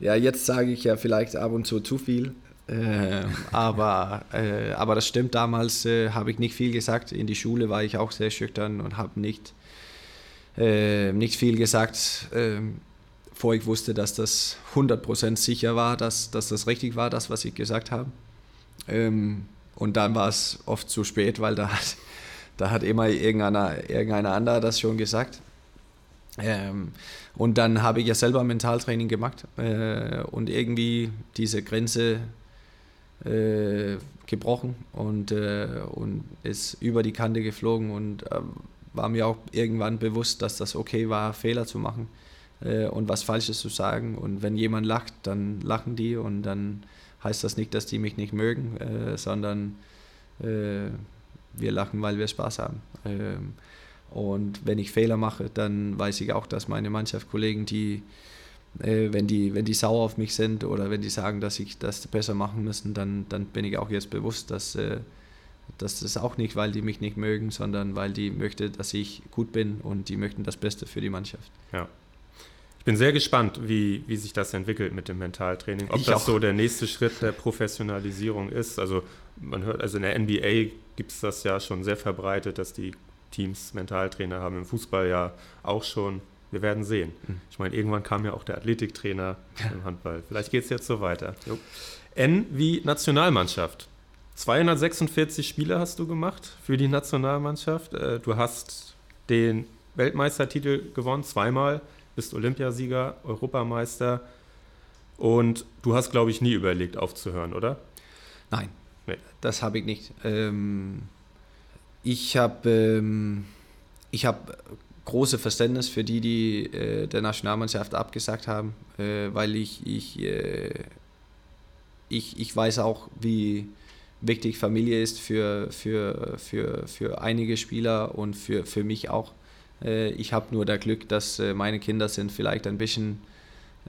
ja, jetzt sage ich ja vielleicht ab und zu zu viel. Äh, aber, äh, aber das stimmt, damals äh, habe ich nicht viel gesagt. In die Schule war ich auch sehr schüchtern und habe nicht, äh, nicht viel gesagt, ähm, bevor ich wusste, dass das 100% sicher war, dass, dass das richtig war, das, was ich gesagt habe. Ähm, und dann war es oft zu spät, weil da hat, da hat immer irgendeiner, irgendeiner andere das schon gesagt. Ähm, und dann habe ich ja selber Mentaltraining gemacht äh, und irgendwie diese Grenze äh, gebrochen und, äh, und ist über die Kante geflogen und äh, war mir auch irgendwann bewusst, dass das okay war, Fehler zu machen äh, und was Falsches zu sagen. Und wenn jemand lacht, dann lachen die und dann heißt das nicht, dass die mich nicht mögen, äh, sondern wir lachen, weil wir Spaß haben. Und wenn ich Fehler mache, dann weiß ich auch, dass meine Mannschaftskollegen, die, äh, wenn, die, wenn die sauer auf mich sind oder wenn die sagen, dass ich das besser machen müssen, dann, dann bin ich auch jetzt bewusst, dass, äh, dass das auch nicht, weil die mich nicht mögen, sondern weil die möchten, dass ich gut bin und die möchten das Beste für die Mannschaft. Ja. Ich bin sehr gespannt, wie, wie sich das entwickelt mit dem Mentaltraining. Ob ich das auch. so der nächste Schritt der Professionalisierung ist. Also man hört, also in der NBA gibt es das ja schon sehr verbreitet, dass die Teams Mentaltrainer haben. Im Fußball ja auch schon. Wir werden sehen. Mhm. Ich meine, irgendwann kam ja auch der Athletiktrainer im Handball. Vielleicht geht es jetzt so weiter. Jo. N wie Nationalmannschaft. 246 Spiele hast du gemacht für die Nationalmannschaft. Äh, du hast den Weltmeistertitel gewonnen, zweimal, bist Olympiasieger, Europameister und du hast, glaube ich, nie überlegt aufzuhören, oder? Nein, nee. das habe ich nicht. Ähm, ich habe ähm, hab große Verständnis für die, die äh, der Nationalmannschaft abgesagt haben, äh, weil ich, ich, äh, ich, ich weiß auch, wie wichtig Familie ist für, für, für, für einige Spieler und für, für mich auch. Äh, ich habe nur das Glück, dass äh, meine Kinder sind vielleicht ein bisschen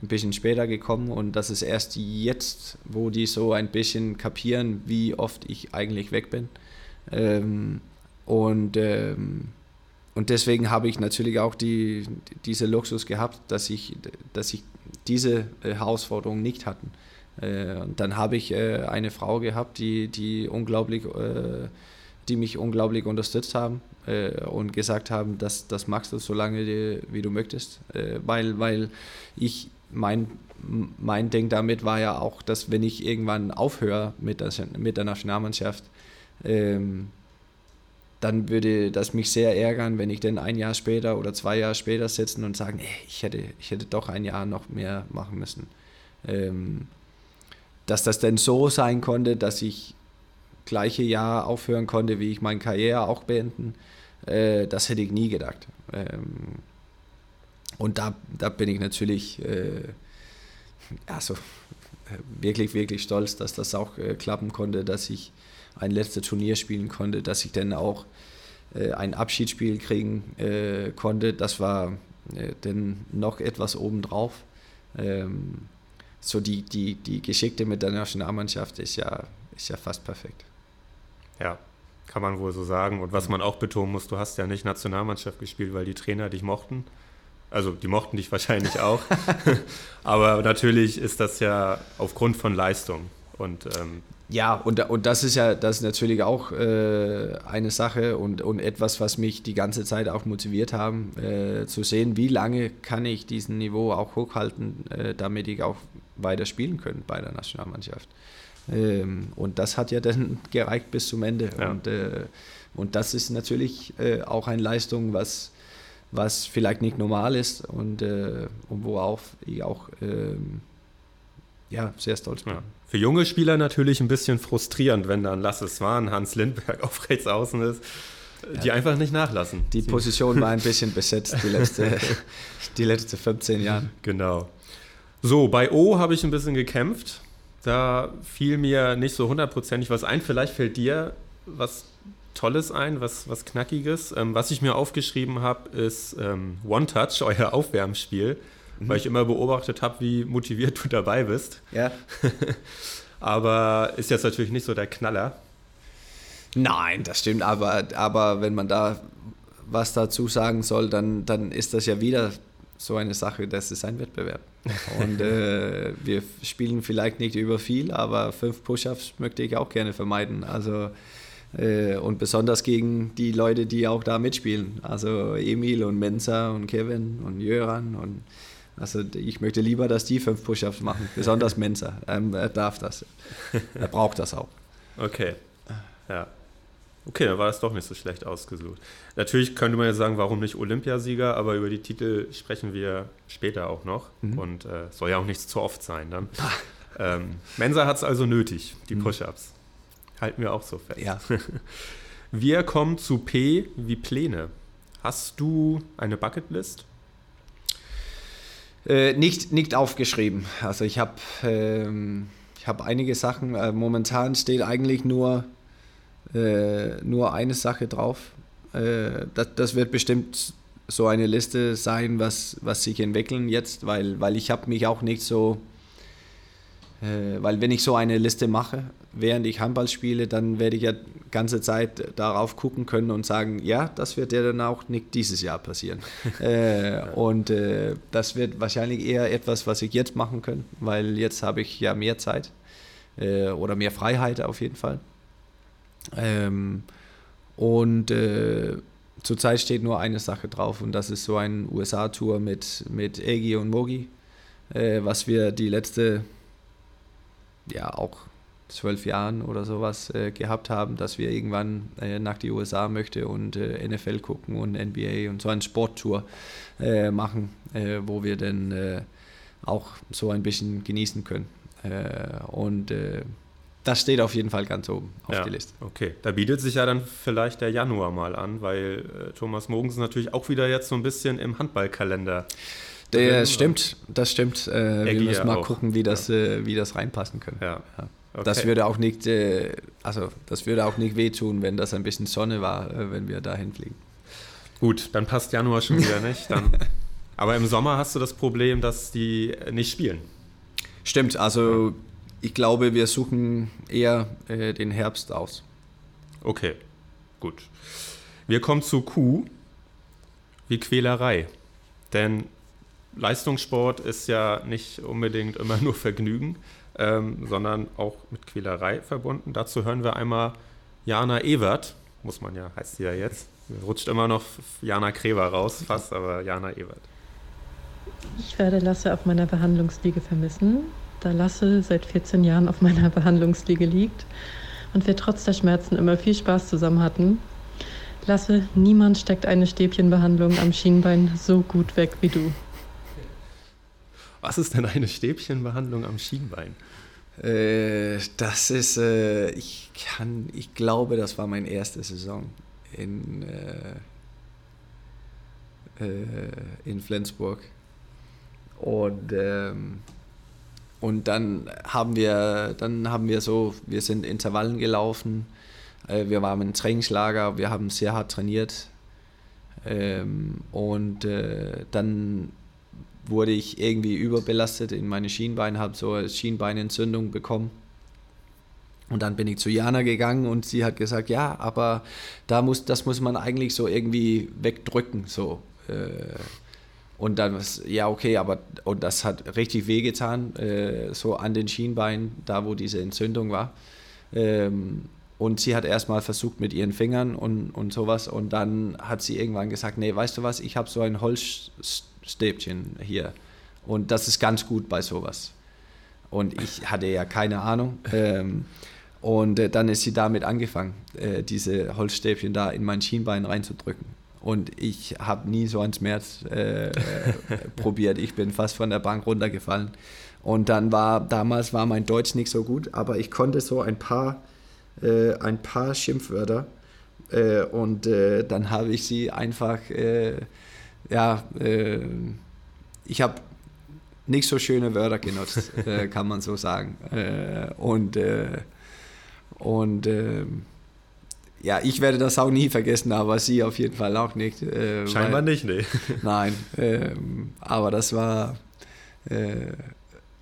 ein bisschen später gekommen und das ist erst jetzt, wo die so ein bisschen kapieren, wie oft ich eigentlich weg bin. Ähm, und, ähm, und deswegen habe ich natürlich auch die, diese Luxus gehabt, dass ich, dass ich diese äh, Herausforderung nicht hatte. Äh, und dann habe ich äh, eine Frau gehabt, die, die, unglaublich, äh, die mich unglaublich unterstützt haben äh, und gesagt haben, dass das machst du so lange, die, wie du möchtest. Äh, weil, weil ich mein, mein Ding damit war ja auch, dass wenn ich irgendwann aufhöre mit der, mit der Nationalmannschaft, ähm, dann würde das mich sehr ärgern, wenn ich dann ein Jahr später oder zwei Jahre später sitzen und sagen, ey, ich hätte, ich hätte doch ein Jahr noch mehr machen müssen. Ähm, dass das denn so sein konnte, dass ich gleiche Jahr aufhören konnte, wie ich meine Karriere auch beenden, äh, das hätte ich nie gedacht. Ähm, und da, da bin ich natürlich äh, also, wirklich, wirklich stolz, dass das auch äh, klappen konnte, dass ich ein letztes Turnier spielen konnte, dass ich dann auch äh, ein Abschiedsspiel kriegen äh, konnte. Das war äh, dann noch etwas obendrauf. Ähm, so die, die, die Geschichte mit der Nationalmannschaft ist ja, ist ja fast perfekt. Ja, kann man wohl so sagen. Und was man auch betonen muss, du hast ja nicht Nationalmannschaft gespielt, weil die Trainer dich mochten. Also die mochten dich wahrscheinlich auch. Aber natürlich ist das ja aufgrund von Leistung. Und ähm, ja, und, und das ist ja das ist natürlich auch äh, eine Sache und, und etwas, was mich die ganze Zeit auch motiviert haben, äh, zu sehen, wie lange kann ich diesen Niveau auch hochhalten, äh, damit ich auch weiter spielen kann bei der Nationalmannschaft. Ähm, und das hat ja dann gereicht bis zum Ende. Ja. Und, äh, und das ist natürlich äh, auch eine Leistung, was, was vielleicht nicht normal ist und, äh, und worauf ich auch ähm, ja, sehr stolz. Ja. Für junge Spieler natürlich ein bisschen frustrierend, wenn dann Lasse Swan, Hans Lindberg auf rechts außen ist, die ja. einfach nicht nachlassen. Die Position war ein bisschen besetzt die letzte, die letzte 15 Jahre. Genau. So, bei O habe ich ein bisschen gekämpft. Da fiel mir nicht so hundertprozentig was ein. Vielleicht fällt dir was Tolles ein, was, was Knackiges. Ähm, was ich mir aufgeschrieben habe, ist ähm, One Touch, euer Aufwärmspiel mhm. weil ich immer beobachtet habe, wie motiviert du dabei bist. Ja. aber ist jetzt natürlich nicht so der Knaller. Nein, das stimmt, aber, aber wenn man da was dazu sagen soll, dann, dann ist das ja wieder so eine Sache, das ist ein Wettbewerb. Und äh, wir spielen vielleicht nicht über viel, aber fünf Push-Ups möchte ich auch gerne vermeiden. Also äh, und besonders gegen die Leute, die auch da mitspielen. Also Emil und Mensa und Kevin und Jöran und also ich möchte lieber, dass die fünf Push-Ups machen, besonders Mensa. Ähm, er darf das. Er braucht das auch. Okay. Ja. Okay, dann war das doch nicht so schlecht ausgesucht. Natürlich könnte man jetzt sagen, warum nicht Olympiasieger, aber über die Titel sprechen wir später auch noch. Mhm. Und äh, soll ja auch nicht zu oft sein dann. ähm, Mensa hat es also nötig, die mhm. Push-Ups. Halten wir auch so fest. Ja. wir kommen zu P wie Pläne. Hast du eine Bucketlist? Äh, nicht, nicht aufgeschrieben. Also ich habe ähm, hab einige Sachen. Äh, momentan steht eigentlich nur, äh, nur eine Sache drauf. Äh, das, das wird bestimmt so eine Liste sein, was, was sich entwickeln jetzt, weil, weil ich habe mich auch nicht so weil wenn ich so eine Liste mache, während ich Handball spiele, dann werde ich ja ganze Zeit darauf gucken können und sagen, ja, das wird ja dann auch nicht dieses Jahr passieren. äh, und äh, das wird wahrscheinlich eher etwas, was ich jetzt machen kann, weil jetzt habe ich ja mehr Zeit äh, oder mehr Freiheit auf jeden Fall. Ähm, und äh, zurzeit steht nur eine Sache drauf und das ist so ein USA-Tour mit, mit Egi und Mogi, äh, was wir die letzte ja auch zwölf Jahren oder sowas äh, gehabt haben, dass wir irgendwann äh, nach die USA möchte und äh, NFL gucken und NBA und so eine Sporttour äh, machen, äh, wo wir dann äh, auch so ein bisschen genießen können. und das steht auf jeden Fall ganz oben auf ja, der Liste. Okay, da bietet sich ja dann vielleicht der Januar mal an, weil Thomas Mogens natürlich auch wieder jetzt so ein bisschen im Handballkalender der, stimmt, das stimmt. Äh, wir müssen mal auch. gucken, wie das, ja. äh, wie das reinpassen kann. Ja. Okay. Das würde auch nicht, äh, also das würde auch nicht wehtun, wenn das ein bisschen Sonne war, äh, wenn wir dahin fliegen. Gut, dann passt Januar schon wieder nicht. Dann Aber im Sommer hast du das Problem, dass die nicht spielen. Stimmt, also ich glaube, wir suchen eher äh, den Herbst aus. Okay, gut. Wir kommen zu Q wie Quälerei. Denn Leistungssport ist ja nicht unbedingt immer nur Vergnügen, ähm, sondern auch mit Quälerei verbunden. Dazu hören wir einmal Jana Ewert, muss man ja, heißt sie ja jetzt. Rutscht immer noch Jana Kreber raus, fast, aber Jana Ewert. Ich werde Lasse auf meiner Behandlungsliege vermissen, da Lasse seit 14 Jahren auf meiner Behandlungsliege liegt und wir trotz der Schmerzen immer viel Spaß zusammen hatten. Lasse, niemand steckt eine Stäbchenbehandlung am Schienbein so gut weg wie du. Was ist denn eine Stäbchenbehandlung am Schienbein? Äh, das ist, äh, ich kann, ich glaube, das war meine erste Saison in, äh, äh in Flensburg. Und, ähm, und dann haben wir, dann haben wir so, wir sind Intervallen gelaufen, äh, wir waren im Trainingslager, wir haben sehr hart trainiert. Ähm, und äh, dann wurde ich irgendwie überbelastet in meine Schienbeine, habe so eine Schienbeinentzündung bekommen. Und dann bin ich zu Jana gegangen und sie hat gesagt, ja, aber da muss, das muss man eigentlich so irgendwie wegdrücken. So. Äh. Und dann, ja, okay, aber und das hat richtig wehgetan, äh, so an den Schienbeinen, da wo diese Entzündung war. Ähm, und sie hat erstmal versucht mit ihren Fingern und, und sowas. Und dann hat sie irgendwann gesagt, nee, weißt du was, ich habe so ein Holzstäbchen hier. Und das ist ganz gut bei sowas. Und ich hatte ja keine Ahnung. Ähm, und äh, dann ist sie damit angefangen, äh, diese Holzstäbchen da in mein Schienbein reinzudrücken. Und ich habe nie so einen Schmerz äh, probiert. Ich bin fast von der Bank runtergefallen. Und dann war, damals war mein Deutsch nicht so gut, aber ich konnte so ein paar äh, ein paar Schimpfwörter äh, und äh, dann habe ich sie einfach, äh, ja, äh, ich habe nicht so schöne Wörter genutzt, äh, kann man so sagen. und und ja, ich werde das auch nie vergessen, aber sie auf jeden Fall auch nicht. Scheinbar weil, nicht, nee. Nein, ähm, aber das war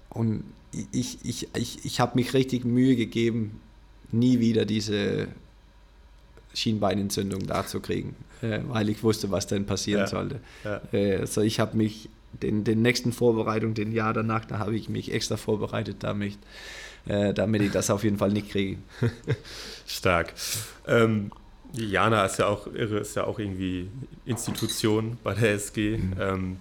und ich, ich, ich, ich habe mich richtig Mühe gegeben, nie wieder diese Schienbeinentzündung da zu kriegen, äh, weil ich wusste, was denn passieren ja. sollte. Ja. Äh, also ich habe mich den, den nächsten Vorbereitung, den Jahr danach, da habe ich mich extra vorbereitet, damit, äh, damit ich das auf jeden Fall nicht kriege. Stark. Ähm, Jana ist ja auch irre, ist ja auch irgendwie Institution bei der SG. Mhm. Ähm,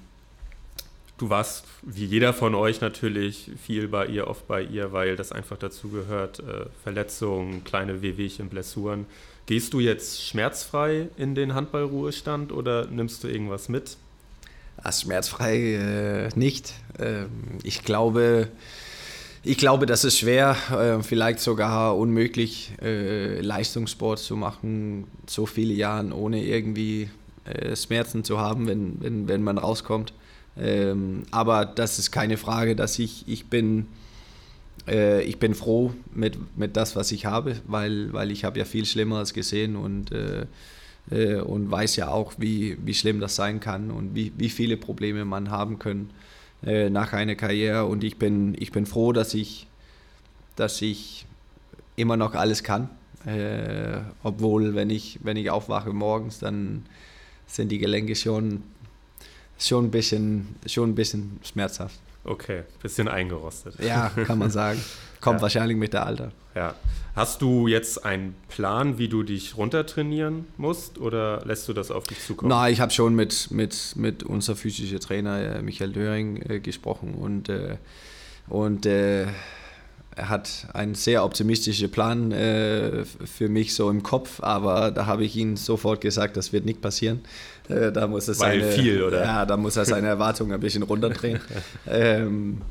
Du warst, wie jeder von euch natürlich, viel bei ihr, oft bei ihr, weil das einfach dazu gehört. Äh, Verletzungen, kleine Wehwehchen, Blessuren. Gehst du jetzt schmerzfrei in den Handballruhestand oder nimmst du irgendwas mit? Ach, schmerzfrei äh, nicht. Ähm, ich glaube, ich glaube, das ist schwer, äh, vielleicht sogar unmöglich, äh, Leistungssport zu machen, so viele Jahre ohne irgendwie äh, Schmerzen zu haben, wenn, wenn, wenn man rauskommt. Ähm, aber das ist keine Frage, dass ich, ich bin, äh, ich bin froh mit, mit das, was ich habe, weil, weil ich habe ja viel Schlimmeres gesehen und, äh, äh, und weiß ja auch, wie, wie schlimm das sein kann und wie, wie viele Probleme man haben kann äh, nach einer Karriere. Und ich bin, ich bin froh, dass ich, dass ich immer noch alles kann. Äh, obwohl, wenn ich, wenn ich aufwache morgens, dann sind die Gelenke schon schon ein bisschen, schon ein bisschen schmerzhaft. Okay, bisschen eingerostet. Ja, kann man sagen. Kommt ja. wahrscheinlich mit der Alter. Ja. Hast du jetzt einen Plan, wie du dich runtertrainieren musst oder lässt du das auf dich zukommen? Nein, ich habe schon mit, mit, mit unserem physischen Trainer äh, Michael Döring äh, gesprochen und, äh, und äh, er hat einen sehr optimistischen Plan äh, für mich so im Kopf, aber da habe ich ihm sofort gesagt, das wird nicht passieren. Äh, da muss es Weil seine, viel, oder? Ja, da muss er seine Erwartungen ein bisschen runterdrehen. ähm,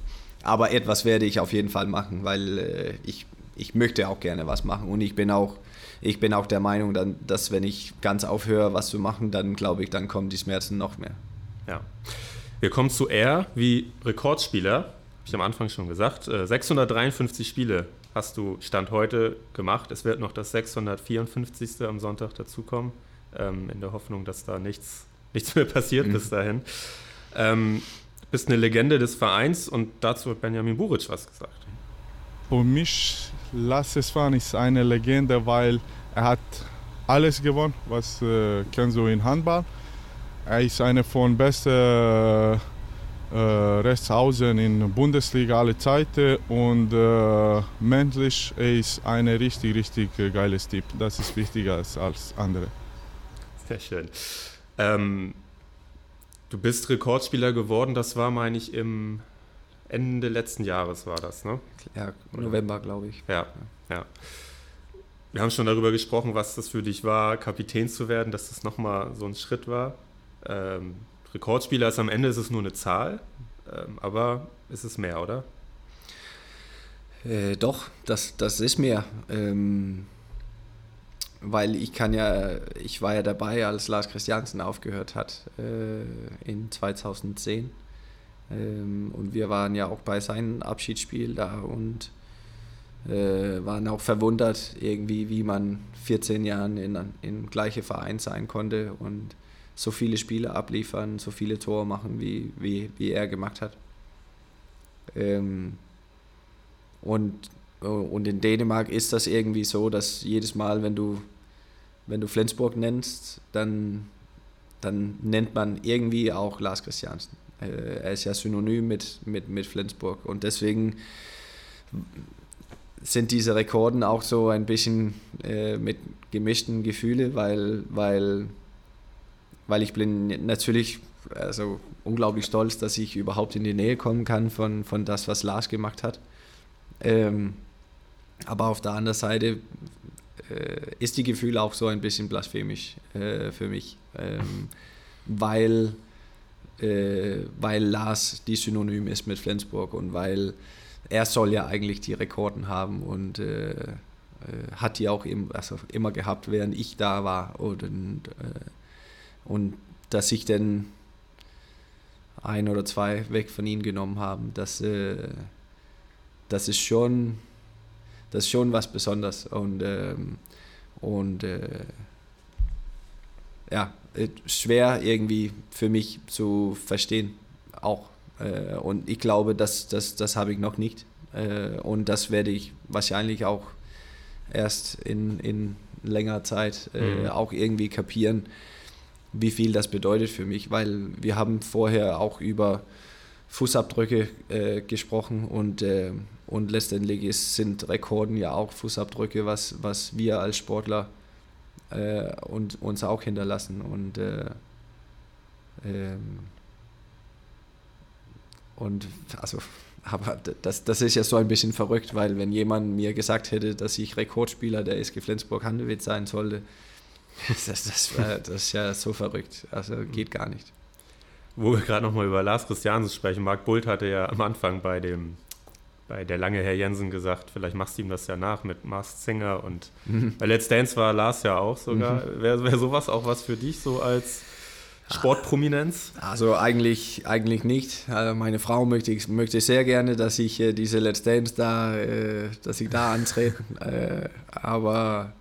aber etwas werde ich auf jeden Fall machen, weil äh, ich, ich möchte auch gerne was machen und ich bin auch, ich bin auch der Meinung, dann, dass wenn ich ganz aufhöre, was zu machen, dann glaube ich, dann kommen die Schmerzen noch mehr. Ja. Wir kommen zu R wie Rekordspieler ich am Anfang schon gesagt, 653 äh, Spiele hast du Stand heute gemacht. Es wird noch das 654. am Sonntag dazukommen, ähm, in der Hoffnung, dass da nichts, nichts mehr passiert mhm. bis dahin. Ähm, du bist eine Legende des Vereins und dazu hat Benjamin Buric was gesagt. Für mich, Lasse Swan ist eine Legende, weil er hat alles gewonnen, was äh, kennst du in Handball. Er ist einer von besten äh, äh, Rechtsaußen in Bundesliga alle Zeiten und äh, menschlich er ist ein richtig, richtig geiles Typ. Das ist wichtiger als alles andere. Sehr schön. Ähm, du bist Rekordspieler geworden, das war, meine ich, im Ende letzten Jahres war das, ne? Ja, November, glaube ich. Ja, ja. Wir haben schon darüber gesprochen, was das für dich war, Kapitän zu werden, dass das nochmal so ein Schritt war. Ähm, Rekordspieler ist am Ende ist es nur eine Zahl, ähm, aber ist es mehr, oder? Äh, doch, das, das ist mehr. Ähm, weil ich kann ja, ich war ja dabei, als Lars Christiansen aufgehört hat äh, in 2010. Ähm, und wir waren ja auch bei seinem Abschiedsspiel da und äh, waren auch verwundert, irgendwie, wie man 14 Jahren in, in gleiche Verein sein konnte und so viele Spiele abliefern, so viele Tore machen, wie, wie, wie er gemacht hat. Ähm, und, und in Dänemark ist das irgendwie so, dass jedes Mal, wenn du, wenn du Flensburg nennst, dann, dann nennt man irgendwie auch Lars Christiansen. Äh, er ist ja synonym mit, mit, mit Flensburg und deswegen sind diese Rekorden auch so ein bisschen äh, mit gemischten Gefühlen, weil, weil weil ich bin natürlich also unglaublich stolz, dass ich überhaupt in die Nähe kommen kann von, von das, was Lars gemacht hat. Ähm, aber auf der anderen Seite äh, ist die Gefühl auch so ein bisschen blasphemisch äh, für mich, ähm, weil, äh, weil Lars die Synonym ist mit Flensburg und weil er soll ja eigentlich die Rekorden haben und äh, äh, hat die auch im, also immer gehabt, während ich da war. Und, und äh, und dass sich dann ein oder zwei weg von ihnen genommen haben, das, das ist schon das ist schon was Besonderes und, ähm, und äh, ja, schwer irgendwie für mich zu verstehen auch. Äh, und ich glaube, das, das, das habe ich noch nicht. Äh, und das werde ich wahrscheinlich auch erst in, in längerer Zeit äh, mhm. auch irgendwie kapieren wie viel das bedeutet für mich, weil wir haben vorher auch über Fußabdrücke äh, gesprochen und, äh, und letztendlich ist, sind Rekorden ja auch Fußabdrücke, was, was wir als Sportler äh, und, uns auch hinterlassen. Und, äh, ähm, und also, aber das, das ist ja so ein bisschen verrückt, weil wenn jemand mir gesagt hätte, dass ich Rekordspieler der SG Flensburg-Handewitt sein sollte, das, das, war, das ist ja so verrückt. Also geht gar nicht. Wo wir gerade nochmal über Lars Christiansen sprechen, Marc Bult hatte ja am Anfang bei dem bei der lange Herr Jensen gesagt, vielleicht machst du ihm das ja nach mit Mars Singer und mhm. bei Let's Dance war Lars ja auch sogar. Mhm. Wäre wär sowas auch was für dich so als Sportprominenz? Also eigentlich, eigentlich nicht. Also meine Frau möchte, ich, möchte sehr gerne, dass ich äh, diese Let's Dance da, äh, dass ich da antrete. äh, aber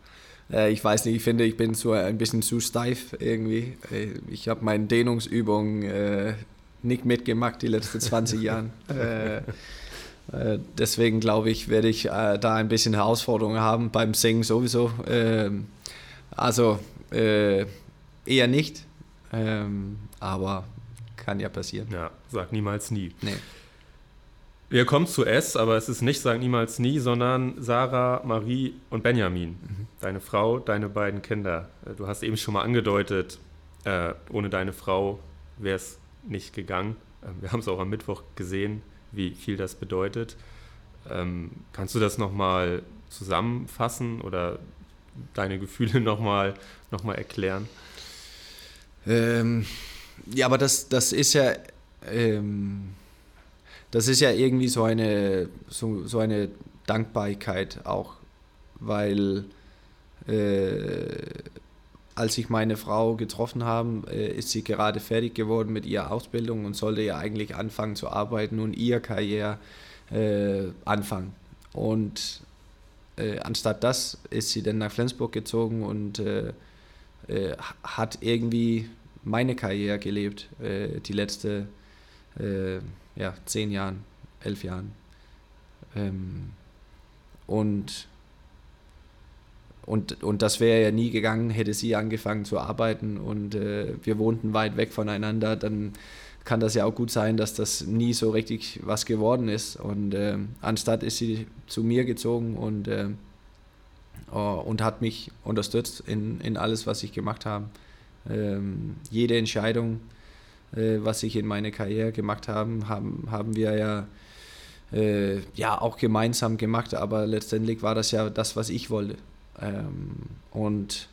äh, ich weiß nicht, ich finde, ich bin so ein bisschen zu steif irgendwie. Äh, ich habe meine Dehnungsübungen äh, nicht mitgemacht die letzten 20 Jahre. Äh, äh, deswegen glaube ich, werde ich äh, da ein bisschen Herausforderungen haben beim Singen sowieso. Ähm, also eher nicht, ähm, aber kann ja passieren. Ja, sag niemals nie. Nee. Wir kommen zu S, aber es ist nicht Sag niemals nie, sondern Sarah, Marie und Benjamin. Mhm. Deine Frau, deine beiden Kinder. Äh, du hast eben schon mal angedeutet, äh, ohne deine Frau wäre es nicht gegangen. Ähm, wir haben es auch am Mittwoch gesehen, wie viel das bedeutet. Ähm, kannst du das nochmal zusammenfassen oder deine Gefühle nochmal noch mal erklären? Ähm, ja, aber das, das ist ja. Ähm das ist ja irgendwie so eine, so, so eine Dankbarkeit auch, weil äh, als ich meine Frau getroffen habe, äh, ist sie gerade fertig geworden mit ihrer Ausbildung und sollte ja eigentlich anfangen zu arbeiten und ihre Karriere äh, anfangen. Und äh, anstatt das ist sie dann nach Flensburg gezogen und äh, äh, hat irgendwie meine Karriere gelebt, die letzte äh, ja, zehn Jahren, elf Jahren. Ähm, und, und, und das wäre ja nie gegangen, hätte sie angefangen zu arbeiten und äh, wir wohnten weit weg voneinander, dann kann das ja auch gut sein, dass das nie so richtig was geworden ist. Und äh, anstatt ist sie zu mir gezogen und, äh, und hat mich unterstützt in, in alles, was ich gemacht habe. Ähm, jede Entscheidung, äh, was ich in meiner Karriere gemacht habe, haben, haben wir ja, äh, ja auch gemeinsam gemacht, aber letztendlich war das ja das, was ich wollte. Ähm, und,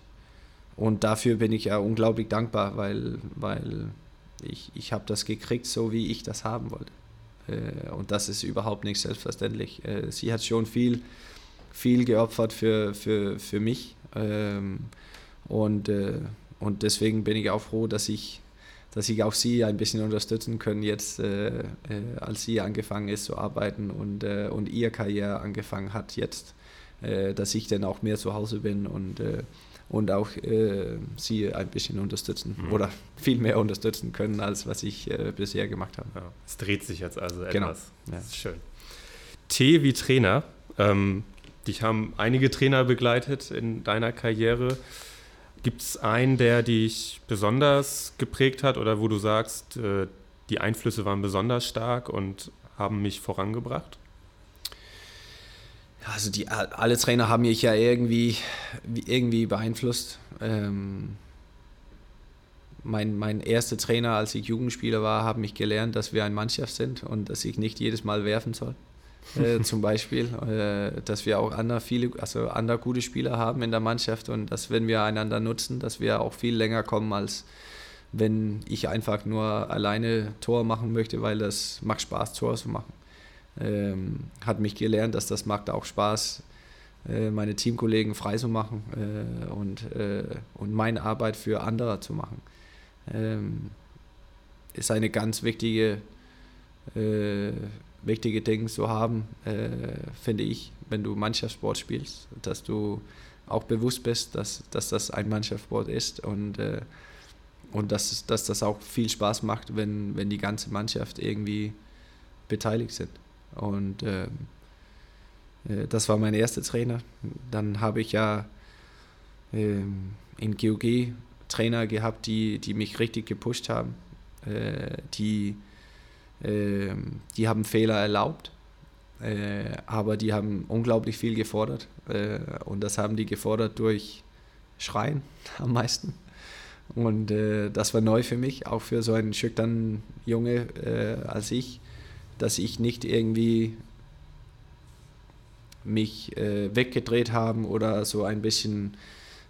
und dafür bin ich ja unglaublich dankbar, weil, weil ich, ich habe das gekriegt, so wie ich das haben wollte. Äh, und das ist überhaupt nicht selbstverständlich. Äh, sie hat schon viel, viel geopfert für, für, für mich. Ähm, und, äh, und deswegen bin ich auch froh, dass ich, dass ich auch sie ein bisschen unterstützen kann, jetzt äh, äh, als sie angefangen ist zu arbeiten und, äh, und ihr Karriere angefangen hat jetzt, dass ich dann auch mehr zu Hause bin und und auch äh, sie ein bisschen unterstützen mhm. oder viel mehr unterstützen können, als was ich äh, bisher gemacht habe. Ja, es dreht sich jetzt also genau. etwas. Genau. Ja. Das ist schön. T wie Trainer. Ähm, dich haben einige Trainer begleitet in deiner Karriere. Gibt es einen, der dich besonders geprägt hat oder wo du sagst, äh, die Einflüsse waren besonders stark und haben mich vorangebracht? Also die, alle Trainer haben mich ja irgendwie, irgendwie beeinflusst. Ähm, mein, mein erster Trainer, als ich Jugendspieler war, hat mich gelernt, dass wir eine Mannschaft sind und dass ich nicht jedes Mal werfen soll. Äh, zum Beispiel, äh, dass wir auch andere, viele, also andere gute Spieler haben in der Mannschaft und dass, wenn wir einander nutzen, dass wir auch viel länger kommen, als wenn ich einfach nur alleine Tor machen möchte, weil das macht Spaß, Tor zu machen ähm, hat mich gelernt, dass das macht auch Spaß, äh, meine Teamkollegen frei zu machen äh, und, äh, und meine Arbeit für andere zu machen. Ähm, ist eine ganz wichtige, äh, wichtige Ding zu haben, äh, finde ich, wenn du Mannschaftssport spielst, dass du auch bewusst bist, dass, dass das ein Mannschaftssport ist und, und dass, dass das auch viel Spaß macht, wenn, wenn die ganze Mannschaft irgendwie beteiligt sind. Und äh, äh, das war mein erster Trainer. Dann habe ich ja äh, in GOG Trainer gehabt, die, die mich richtig gepusht haben. Äh, die, ähm, die haben Fehler erlaubt, äh, aber die haben unglaublich viel gefordert. Äh, und das haben die gefordert durch Schreien am meisten. Und das war neu für mich, auch für so einen schüchternen Junge als ich dass ich nicht irgendwie mich äh, weggedreht haben oder so ein bisschen,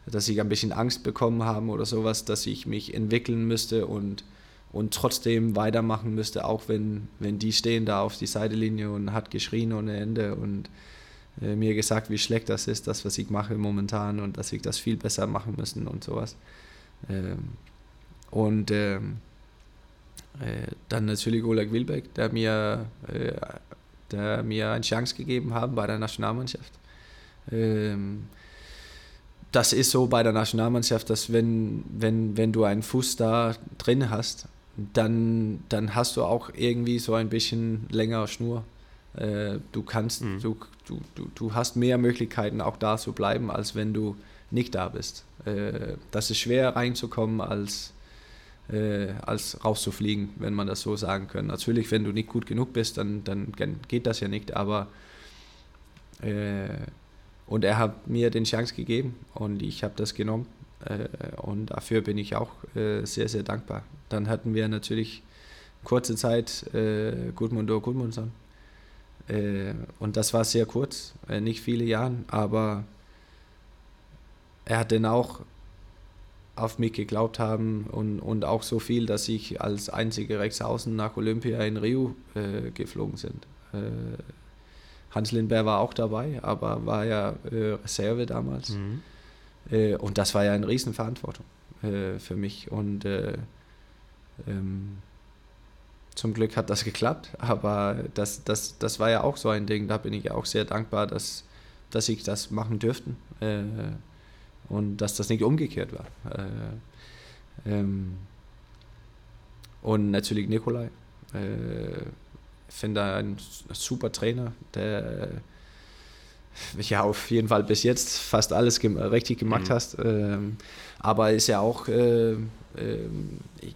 dass ich ein bisschen Angst bekommen haben oder sowas, dass ich mich entwickeln müsste und, und trotzdem weitermachen müsste, auch wenn, wenn die stehen da auf die Seitenlinie und hat geschrien ohne Ende und äh, mir gesagt, wie schlecht das ist, das, was ich mache momentan und dass ich das viel besser machen müssen und sowas. Ähm, und ähm, äh, dann natürlich Oleg Wilbeck, der mir, äh, der mir eine Chance gegeben hat bei der Nationalmannschaft. Ähm, das ist so bei der Nationalmannschaft, dass wenn, wenn, wenn du einen Fuß da drin hast, dann, dann hast du auch irgendwie so ein bisschen längere Schnur. Äh, du kannst, mhm. du, du, du, du hast mehr Möglichkeiten auch da zu bleiben, als wenn du nicht da bist. das ist schwer reinzukommen als, äh, als rauszufliegen, wenn man das so sagen kann. Natürlich, wenn du nicht gut genug bist, dann, dann geht das ja nicht, aber äh, und er hat mir den Chance gegeben und ich habe das genommen äh, und dafür bin ich auch äh, sehr, sehr dankbar. Dann hatten wir natürlich kurze Zeit äh, Gudmundur Gudmundsson äh, und das war sehr kurz, äh, nicht viele Jahre, aber er hat dann auch auf mich geglaubt haben und, und auch so viel, dass ich als einziger Rechtsaußen nach Olympia in Rio äh, geflogen sind. Äh, Hans Lindberg war auch dabei, aber war ja äh, Reserve damals. Mhm. Äh, und das war ja eine Riesenverantwortung äh, für mich. Und äh, ähm, zum Glück hat das geklappt, aber das, das, das war ja auch so ein Ding, da bin ich auch sehr dankbar, dass, dass ich das machen dürfte und dass das nicht umgekehrt war. Äh, ähm, und natürlich Nikolai. Äh, ich finde ein super Trainer, der ja auf jeden Fall bis jetzt fast alles gem richtig gemacht mhm. hast. Ähm, aber ist ja auch, äh, äh,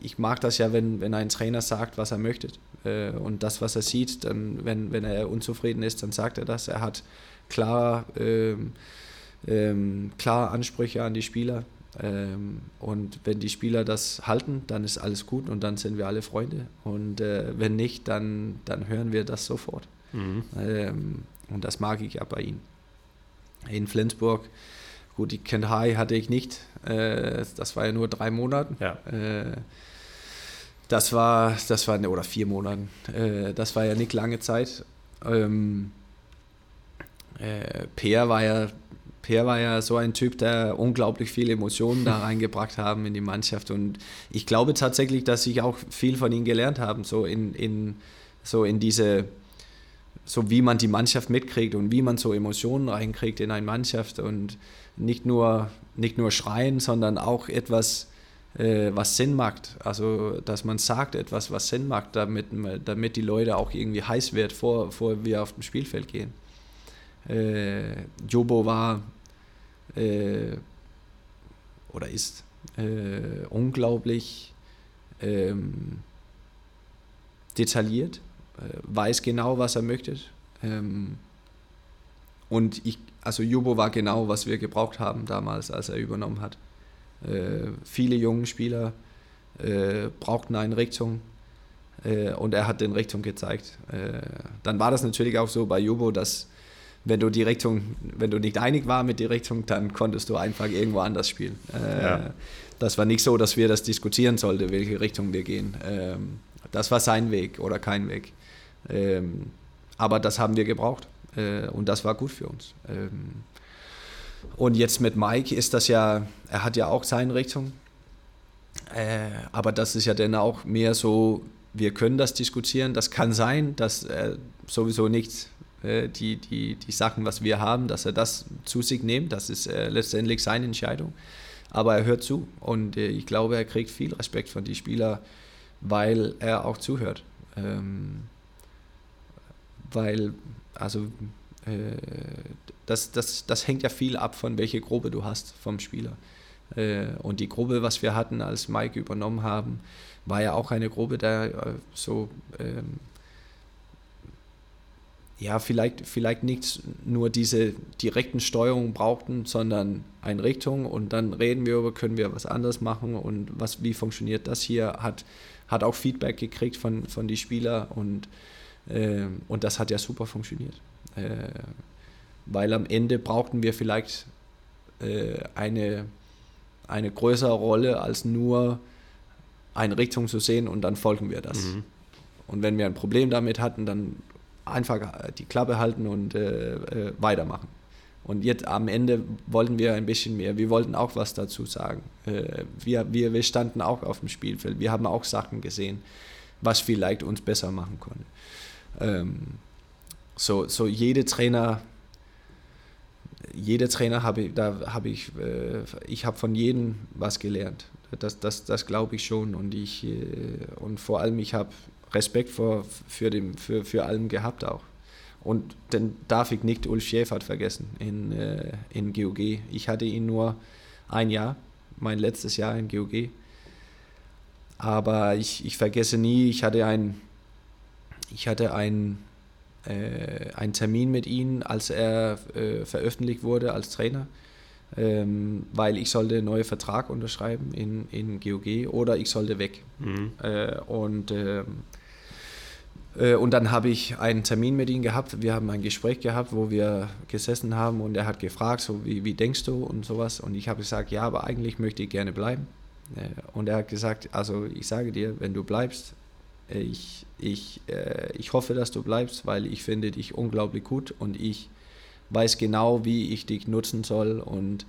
ich mag das ja, wenn, wenn ein Trainer sagt, was er möchte. Äh, und das, was er sieht, dann, wenn, wenn er unzufrieden ist, dann sagt er das. Er hat klar, ähm, klar Ansprüche an die Spieler. Ähm, und wenn die Spieler das halten, dann ist alles gut und dann sind wir alle Freunde. Und äh, wenn nicht, dann, dann hören wir das sofort. Mhm. Ähm, und das mag ich ja bei ihm. In Flensburg, gut, die Kentai hatte ich nicht. Äh, das war ja nur drei Monate. Ja. Äh, das war, das war, oder vier Monate. Äh, das war ja nicht lange Zeit. Ähm, äh, Peer war ja Per war ja so ein Typ, der unglaublich viele Emotionen da reingebracht haben in die Mannschaft. Und ich glaube tatsächlich, dass ich auch viel von ihm gelernt habe, so in, in, so in diese, so wie man die Mannschaft mitkriegt und wie man so Emotionen reinkriegt in eine Mannschaft und nicht nur, nicht nur schreien, sondern auch etwas, äh, was Sinn macht. Also, dass man sagt etwas, was Sinn macht, damit, damit die Leute auch irgendwie heiß wird, vor, vor wir auf dem Spielfeld gehen. Äh, Jobo war äh, oder ist äh, unglaublich ähm, detailliert, äh, weiß genau, was er möchte. Ähm, und ich, also Jubo war genau, was wir gebraucht haben damals, als er übernommen hat. Äh, viele junge Spieler äh, brauchten eine Richtung äh, und er hat den Richtung gezeigt. dann war das natürlich auch so bei Jubo, dass wenn du die Richtung, wenn du nicht einig war mit der Richtung, dann konntest du einfach irgendwo anders spielen. Äh, ja. Das war nicht so, dass wir das diskutieren sollten, welche Richtung wir gehen. Ähm, das war sein Weg oder kein Weg. Ähm, aber das haben wir gebraucht äh, und das war gut für uns. Ähm, und jetzt mit Mike ist das ja, er hat ja auch seine Richtung. Äh, aber das ist ja dann auch mehr so, wir können das diskutieren. Das kann sein, dass er sowieso nicht äh, die, die, die Sachen, was wir haben, dass er das zu sich nimmt. Das ist äh, letztendlich seine Entscheidung. Aber er hört zu und äh, ich glaube, er kriegt viel Respekt von den Spielern, weil er auch zuhört. Ähm, weil, also, äh, das, das, das hängt ja viel ab von welcher Gruppe du hast vom Spieler. Äh, und die Gruppe, was wir hatten, als Mike übernommen haben, war ja auch eine Gruppe, der so ähm, ja, vielleicht, vielleicht nicht nur diese direkten Steuerungen brauchten, sondern eine Richtung und dann reden wir über, können wir was anderes machen und was, wie funktioniert das hier, hat, hat auch Feedback gekriegt von, von den Spielern und, äh, und das hat ja super funktioniert. Äh, weil am Ende brauchten wir vielleicht äh, eine, eine größere Rolle als nur eine Richtung zu sehen und dann folgen wir das. Mhm. Und wenn wir ein Problem damit hatten, dann einfach die Klappe halten und äh, äh, weitermachen. Und jetzt am Ende wollten wir ein bisschen mehr. Wir wollten auch was dazu sagen. Äh, wir, wir, wir standen auch auf dem Spielfeld. Wir haben auch Sachen gesehen, was vielleicht uns besser machen konnte. Ähm, so, so jede Trainer, jeder Trainer habe ich, da habe ich, äh, ich habe von jedem was gelernt. Das, das, das glaube ich schon. Und ich, äh, und vor allem, ich habe Respekt vor, für, dem, für, für allem gehabt auch. Und dann darf ich nicht Ulf Schäfert vergessen in, äh, in GOG. Ich hatte ihn nur ein Jahr, mein letztes Jahr in GOG. Aber ich, ich vergesse nie, ich hatte ein, ich hatte ein, äh, einen Termin mit ihm, als er äh, veröffentlicht wurde als Trainer, ähm, weil ich sollte einen neuen Vertrag unterschreiben in, in GOG oder ich sollte weg. Mhm. Äh, und ähm, äh, und dann habe ich einen Termin mit ihm gehabt. Wir haben ein Gespräch gehabt, wo wir gesessen haben und er hat gefragt, so wie, wie denkst du und sowas. Und ich habe gesagt, ja, aber eigentlich möchte ich gerne bleiben. Äh, und er hat gesagt, also ich sage dir, wenn du bleibst, äh, ich, ich, ich hoffe, dass du bleibst, weil ich finde dich unglaublich gut und ich weiß genau, wie ich dich nutzen soll und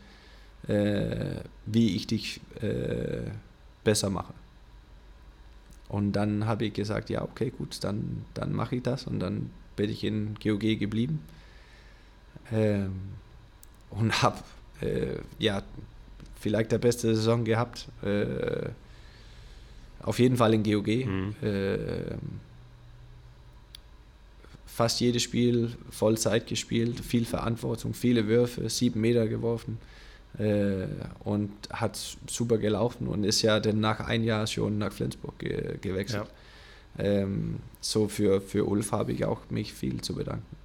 äh, wie ich dich äh, besser mache. Und dann habe ich gesagt, ja, okay, gut, dann, dann mache ich das. Und dann bin ich in GOG geblieben. Ähm, und habe, äh, ja, vielleicht der beste Saison gehabt. Äh, auf jeden Fall in GOG. Mhm. Äh, fast jedes Spiel Vollzeit gespielt, viel Verantwortung, viele Würfe, sieben Meter geworfen äh, und hat super gelaufen und ist ja dann nach ein Jahr schon nach Flensburg ge gewechselt. Ja. Ähm, so für, für Ulf habe ich auch mich viel zu bedanken.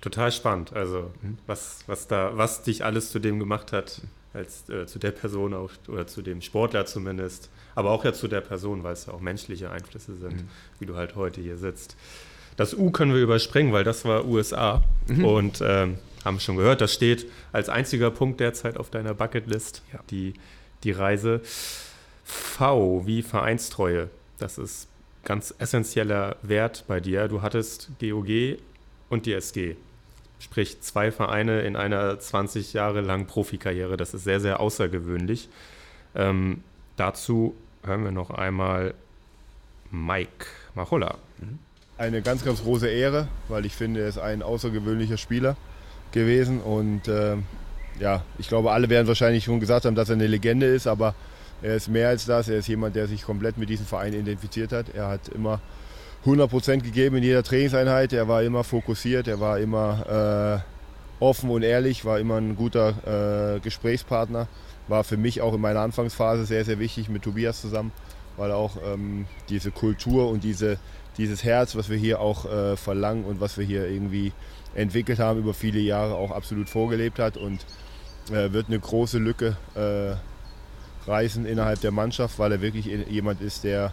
Total spannend, also mhm. was, was, da, was dich alles zu dem gemacht hat, als äh, zu der Person auch, oder zu dem Sportler zumindest, aber auch ja zu der Person, weil es ja auch menschliche Einflüsse sind, mhm. wie du halt heute hier sitzt. Das U können wir überspringen, weil das war USA mhm. und ähm, haben schon gehört, das steht als einziger Punkt derzeit auf deiner Bucketlist, ja. die, die Reise. V wie Vereinstreue, das ist ganz essentieller Wert bei dir. Du hattest GOG und die SG. Sprich, zwei Vereine in einer 20 Jahre langen Profikarriere. Das ist sehr, sehr außergewöhnlich. Ähm, dazu hören wir noch einmal Mike Machulla. Eine ganz, ganz große Ehre, weil ich finde, er ist ein außergewöhnlicher Spieler gewesen. Und äh, ja, ich glaube, alle werden wahrscheinlich schon gesagt haben, dass er eine Legende ist, aber er ist mehr als das. Er ist jemand, der sich komplett mit diesem Verein identifiziert hat. Er hat immer 100 Prozent gegeben in jeder Trainingseinheit. Er war immer fokussiert, er war immer äh, offen und ehrlich, war immer ein guter äh, Gesprächspartner. War für mich auch in meiner Anfangsphase sehr, sehr wichtig mit Tobias zusammen, weil auch ähm, diese Kultur und diese, dieses Herz, was wir hier auch äh, verlangen und was wir hier irgendwie entwickelt haben über viele Jahre, auch absolut vorgelebt hat und äh, wird eine große Lücke äh, reißen innerhalb der Mannschaft, weil er wirklich jemand ist, der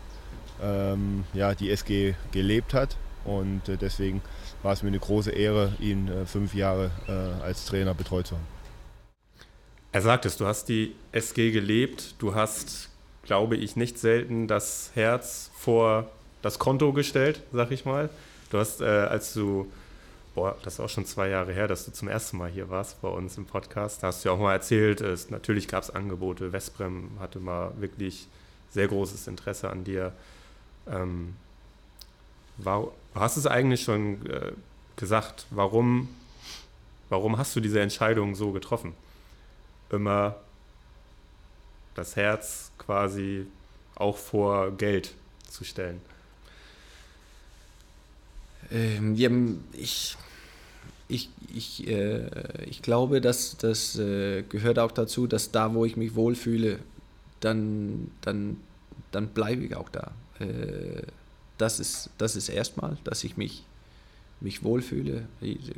ähm, ja, die SG gelebt hat. Und äh, deswegen war es mir eine große Ehre, ihn äh, fünf Jahre äh, als Trainer betreut zu haben. Er sagt es, du hast die SG gelebt, du hast, glaube ich, nicht selten das Herz vor das Konto gestellt, sag ich mal. Du hast, äh, als du, boah, das ist auch schon zwei Jahre her, dass du zum ersten Mal hier warst bei uns im Podcast, da hast du ja auch mal erzählt, es, natürlich gab es Angebote, Vesprem hatte mal wirklich sehr großes Interesse an dir. Ähm, war, du hast es eigentlich schon äh, gesagt, warum, warum hast du diese Entscheidung so getroffen? Immer das Herz quasi auch vor Geld zu stellen. Ähm, ich, ich, ich, äh, ich glaube, dass das äh, gehört auch dazu, dass da, wo ich mich wohlfühle, dann, dann, dann bleibe ich auch da. Äh, das ist, das ist erstmal, dass ich mich, mich wohlfühle.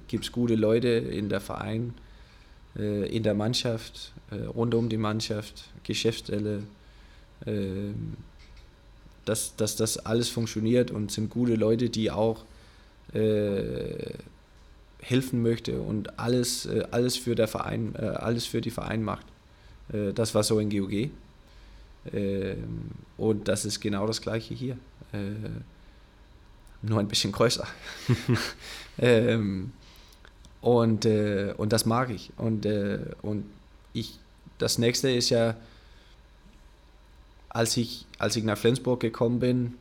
Gibt es gute Leute in der Verein, äh, in der Mannschaft, äh, rund um die Mannschaft, Geschäftsstelle, ähm, dass, dass das alles funktioniert und sind gute Leute, die auch äh, helfen möchte und alles, äh, alles für der Verein, äh, alles für die Verein macht. das war so in GOG. Und das ist genau das gleiche hier. Äh, nur ein bisschen größer. ähm, und, äh, und das mag ich. Und, äh, und ich, das nächste ist ja, als ich, als ich nach Flensburg gekommen bin,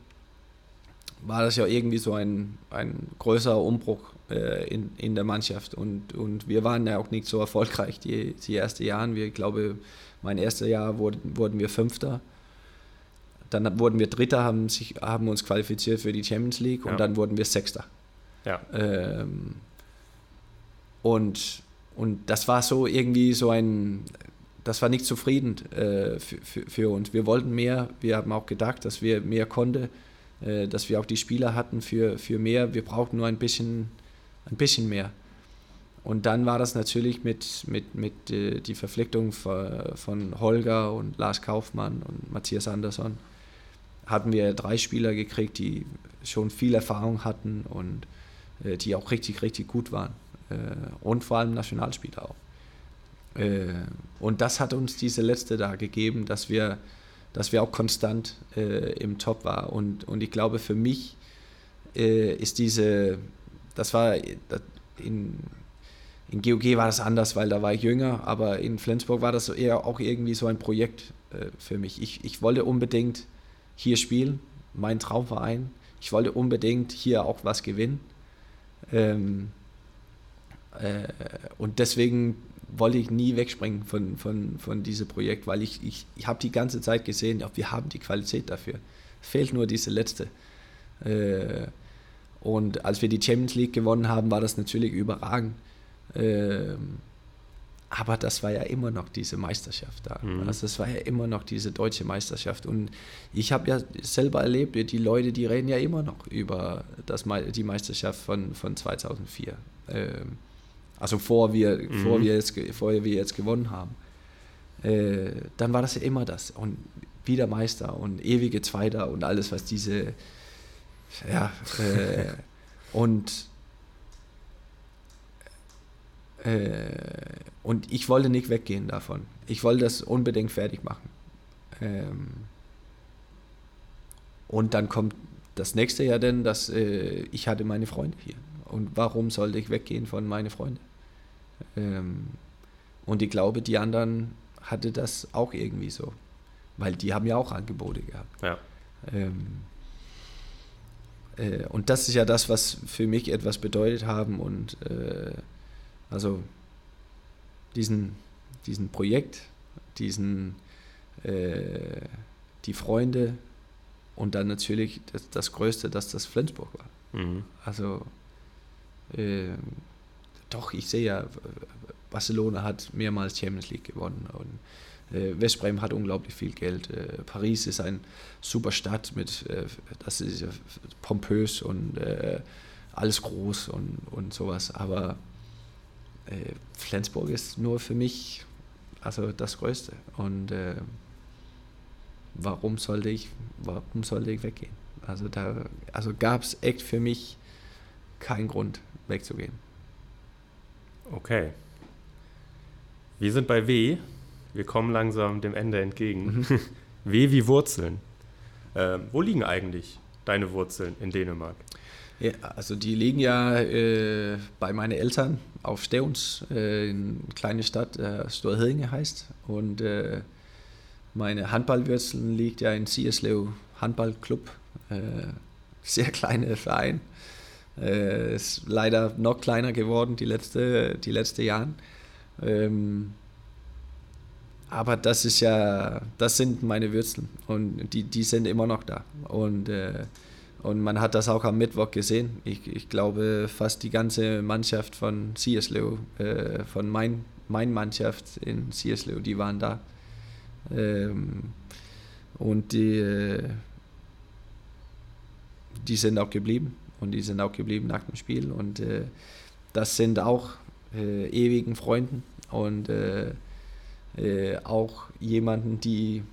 war das ja irgendwie so ein, ein größerer Umbruch äh, in, in der Mannschaft. Und, und wir waren ja auch nicht so erfolgreich die, die ersten Jahre. Wir, ich glaube, mein erstes Jahr wurden, wurden wir Fünfter. Dann wurden wir Dritter, haben, sich, haben uns qualifiziert für die Champions League und ja. dann wurden wir Sechster. Ja. Ähm, und, und das war so irgendwie so ein, das war nicht zufrieden äh, für, für, für, uns. Wir wollten mehr, wir haben auch gedacht, dass wir mehr konnten, äh, dass wir auch die Spieler hatten für, für mehr. Wir brauchten nur ein bisschen, ein bisschen mehr. Und dann war das natürlich mit, mit, mit äh, die Verpflichtung von Holger und Lars Kaufmann und Matthias Andersson hatten wir drei Spieler gekriegt, die schon viel Erfahrung hatten und äh, die auch richtig, richtig gut waren. Äh, und vor allem Nationalspieler auch. Äh, und das hat uns diese letzte da gegeben, dass wir, dass wir auch konstant äh, im Top waren. Und, und ich glaube, für mich äh, ist diese, das war in, in GOG war das anders, weil da war ich jünger, aber in Flensburg war das eher auch irgendwie so ein Projekt äh, für mich. Ich, ich wollte unbedingt hier spielen, mein Traumverein. Ich wollte unbedingt hier auch was gewinnen. Ähm, äh, und deswegen wollte ich nie wegspringen von, von, von diesem Projekt, weil ich, ich, ich habe die ganze Zeit gesehen, ja, wir haben die Qualität dafür. Fehlt nur diese letzte. Äh, Und als wir die Champions League gewonnen haben, war das natürlich überragend. Ähm, aber das war ja immer noch diese Meisterschaft da. Mhm. Also es war ja immer noch diese deutsche Meisterschaft. Und ich habe ja selber erlebt, die Leute, die reden ja immer noch über das, die Meisterschaft von, von 2004. Ähm, also vor wir, mhm. vor, wir jetzt, vor wir jetzt gewonnen haben. Äh, dann war das ja immer das. Und wieder Meister und ewige Zweiter und alles, was diese... Ja, äh, und äh, und ich wollte nicht weggehen davon. Ich wollte das unbedingt fertig machen. Ähm, und dann kommt das nächste Jahr denn, dass äh, ich hatte meine Freunde hier. Und warum sollte ich weggehen von meinen Freunden? Ähm, und ich glaube, die anderen hatte das auch irgendwie so. Weil die haben ja auch Angebote gehabt. Ja. Ähm, äh, und das ist ja das, was für mich etwas bedeutet haben und äh, also diesen, diesen Projekt, diesen, äh, die Freunde und dann natürlich das, das Größte, dass das Flensburg war. Mhm. Also äh, doch, ich sehe ja, Barcelona hat mehrmals Champions League gewonnen und äh, Westbrem hat unglaublich viel Geld. Äh, Paris ist eine super Stadt mit, äh, das ist pompös und alles groß und, und sowas, aber Flensburg ist nur für mich also das Größte. Und warum sollte ich, warum sollte ich weggehen? Also also gab es echt für mich keinen Grund wegzugehen. Okay. Wir sind bei W. Wir kommen langsam dem Ende entgegen. Mhm. w wie Wurzeln. Ähm, wo liegen eigentlich deine Wurzeln in Dänemark? Ja, also die liegen ja äh, bei meinen Eltern auf Steuns, äh, in eine kleine Stadt, äh, Storhedinge heißt. Und äh, meine Handballwurzeln liegt ja in Sierslev Handballclub. Äh, sehr kleiner Verein. Äh, ist leider noch kleiner geworden die letzte, die letzten Jahre. Ähm, aber das ist ja, das sind meine Wurzeln und die, die sind immer noch da. Und äh, und man hat das auch am Mittwoch gesehen. Ich, ich glaube, fast die ganze Mannschaft von Sierslew, äh, von mein, mein Mannschaft in Sierslew, die waren da. Ähm, und die, äh, die sind auch geblieben. Und die sind auch geblieben nach dem Spiel. Und äh, das sind auch äh, ewigen Freunden und äh, äh, auch jemanden, die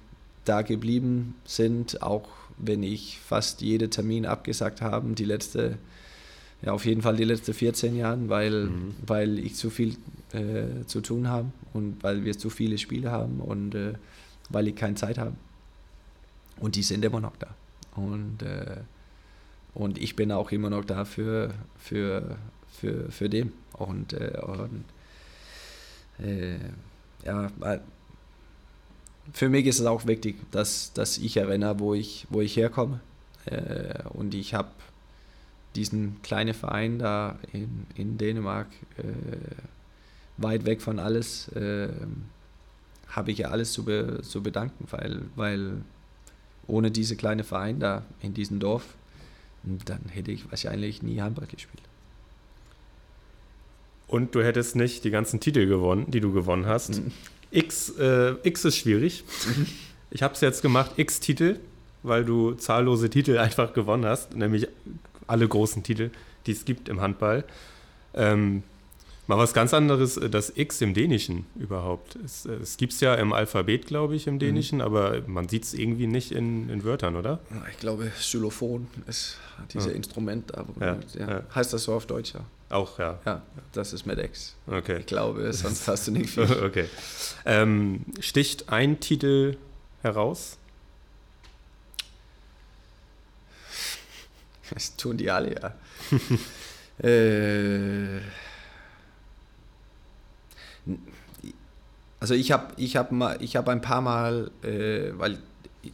da geblieben sind, auch wenn ich fast jede Termin abgesagt habe, die letzte, ja auf jeden Fall die letzten 14 Jahre, weil, mhm. weil ich zu viel äh, zu tun habe und weil wir zu viele Spiele haben und weil ich keine Zeit habe. Und die sind immer noch da. Und, äh, und ich bin auch immer noch da für, für, für, für den. Und, äh, und äh, ja, für mich ist es auch wichtig, dass, dass ich erinnere, wo ich, wo ich herkomme. Äh, und ich habe diesen kleinen Verein da in, in Dänemark, äh, weit weg von alles, äh, habe ich ja alles zu, be, zu bedanken, weil, weil ohne diese kleine Verein da in diesem Dorf, dann hätte ich wahrscheinlich nie Handball gespielt. Und du hättest nicht die ganzen Titel gewonnen, die du gewonnen hast. Mhm. X, äh, X ist schwierig. Ich habe es jetzt gemacht, X-Titel, weil du zahllose Titel einfach gewonnen hast, nämlich alle großen Titel, die es gibt im Handball. Ähm, mal was ganz anderes, äh, das X im Dänischen überhaupt. Es, äh, es gibt es ja im Alphabet, glaube ich, im mhm. Dänischen, mhm. aber man sieht es irgendwie nicht in, in Wörtern, oder? Ich glaube, Xylophon ist dieses ja. Instrument. Aber, ja. Ja. Heißt das so auf Deutsch, ja? Auch, ja. Ja, das ist Medex. Okay. Ich glaube, sonst hast du nicht viel. okay. Ähm, sticht ein Titel heraus? Das tun die alle, ja. äh, also ich habe ich hab hab ein paar Mal, äh, weil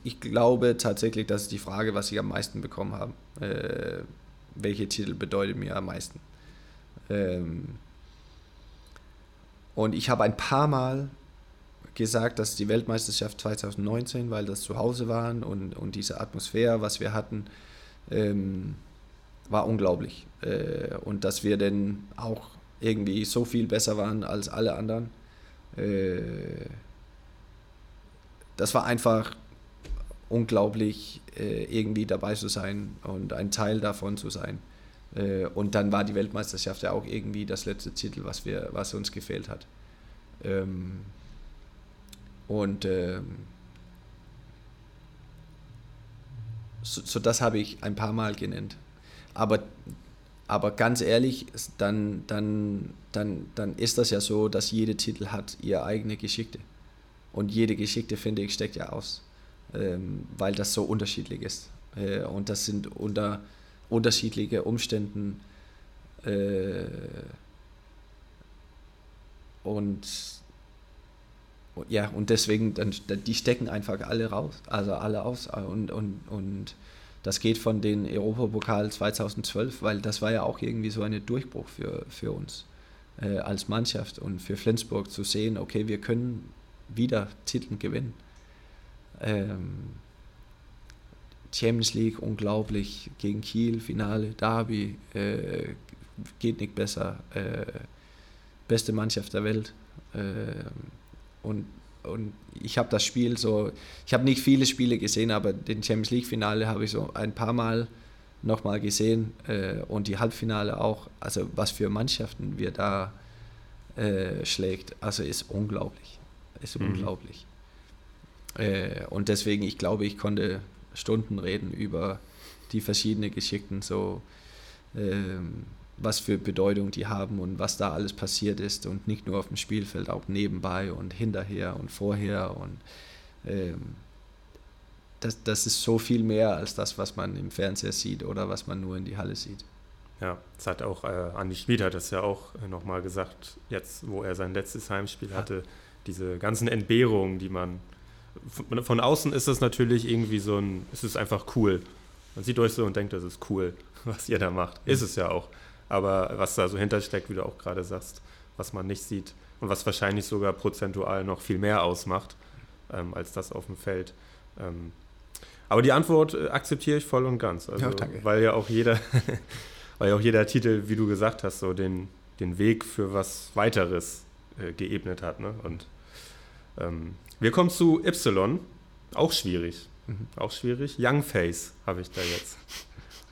ich glaube tatsächlich, das ist die Frage, was ich am meisten bekommen habe. Äh, welche Titel bedeutet mir am meisten? Ähm, und ich habe ein paar Mal gesagt, dass die Weltmeisterschaft 2019, weil das zu Hause waren und, und diese Atmosphäre, was wir hatten, ähm, war unglaublich. Äh, und dass wir dann auch irgendwie so viel besser waren als alle anderen. Äh, das war einfach unglaublich, äh, irgendwie dabei zu sein und ein Teil davon zu sein. Äh, und dann war die Weltmeisterschaft ja auch irgendwie das letzte Titel, was, wir, was uns gefehlt hat. Ähm, und ähm, so, so, das habe ich ein paar Mal genannt. Aber, aber ganz ehrlich, dann, dann, dann, dann ist das ja so, dass jede Titel hat ihre eigene Geschichte. Und jede Geschichte, finde ich, steckt ja aus, ähm, weil das so unterschiedlich ist. Äh, und das sind unter unterschiedliche Umständen. Äh, und ja, und deswegen, dann, die stecken einfach alle raus, also alle aus. Und, und, und das geht von den Europapokal 2012, weil das war ja auch irgendwie so ein Durchbruch für, für uns äh, als Mannschaft und für Flensburg zu sehen, okay, wir können wieder Titel gewinnen. Ähm, Champions League unglaublich gegen Kiel, Finale, Derby, äh, geht nicht besser. Äh, beste Mannschaft der Welt. Äh, und, und ich habe das Spiel so, ich habe nicht viele Spiele gesehen, aber den Champions League Finale habe ich so ein paar Mal nochmal gesehen äh, und die Halbfinale auch. Also was für Mannschaften wir da äh, schlägt, also ist unglaublich. Ist mhm. unglaublich. Äh, und deswegen, ich glaube, ich konnte Stunden reden über die verschiedenen Geschichten, so ähm, was für Bedeutung die haben und was da alles passiert ist und nicht nur auf dem Spielfeld, auch nebenbei und hinterher und vorher und ähm, das, das ist so viel mehr als das, was man im Fernseher sieht oder was man nur in die Halle sieht. Ja, das hat auch äh, Andi Schmid hat das ja auch äh, nochmal gesagt, jetzt wo er sein letztes Heimspiel ja. hatte, diese ganzen Entbehrungen, die man von, von außen ist das natürlich irgendwie so ein, es ist einfach cool. Man sieht euch so und denkt, das ist cool, was ihr da macht. Ist es ja auch. Aber was da so hintersteckt, wie du auch gerade sagst, was man nicht sieht und was wahrscheinlich sogar prozentual noch viel mehr ausmacht ähm, als das auf dem Feld. Ähm, aber die Antwort äh, akzeptiere ich voll und ganz. Also, ja, weil ja auch jeder, weil ja auch jeder Titel, wie du gesagt hast, so den, den Weg für was weiteres äh, geebnet hat. Ne? Und ähm, wir kommen zu Y, auch schwierig. Mhm. Auch schwierig. Young Face habe ich da jetzt.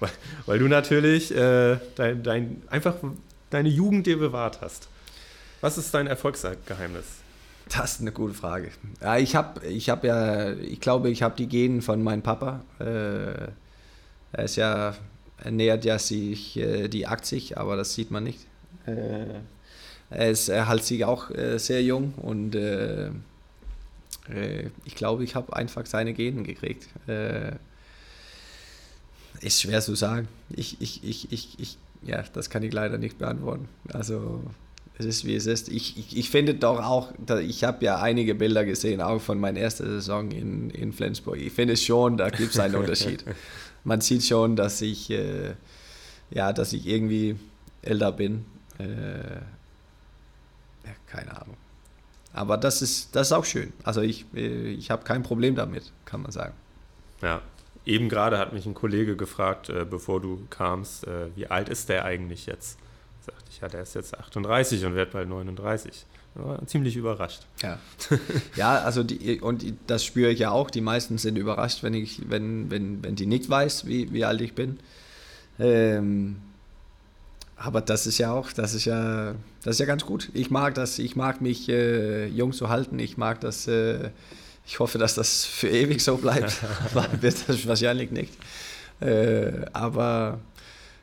Weil, weil du natürlich äh, dein, dein, einfach deine Jugend dir bewahrt hast. Was ist dein Erfolgsgeheimnis? Das ist eine gute Frage. Ja, ich habe ich hab ja, ich glaube, ich habe die Genen von meinem Papa. Äh, er ist ja, er ja sich äh, die 80, aber das sieht man nicht. Äh, er, ist, er hält sich auch äh, sehr jung und äh, äh, ich glaube, ich habe einfach seine Genen gekriegt. Ist schwer zu sagen. Ich, ich, ich, ich, ich, ja, das kann ich leider nicht beantworten. Also es ist wie es ist. Ich, ich, ich finde doch auch, ich habe ja einige Bilder gesehen, auch von meiner ersten Saison in, in Flensburg. Ich finde schon, da gibt es einen Unterschied. Man sieht schon, dass ich, äh, ja, dass ich irgendwie älter bin. Äh, ja, keine Ahnung. Aber das ist, das ist auch schön. Also ich, äh, ich habe kein Problem damit, kann man sagen. Ja, Eben gerade hat mich ein Kollege gefragt, äh, bevor du kamst, äh, wie alt ist der eigentlich jetzt? Sagte ich, ja, der ist jetzt 38 und wird bald 39. War ziemlich überrascht. Ja, ja also die, und das spüre ich ja auch. Die meisten sind überrascht, wenn ich, wenn, wenn, wenn die nicht weiß, wie, wie alt ich bin. Ähm, aber das ist ja auch, das ist ja, das ist ja ganz gut. Ich mag das, ich mag mich äh, jung zu halten. Ich mag das äh, ich hoffe, dass das für ewig so bleibt. wird das wahrscheinlich nicht. Äh, aber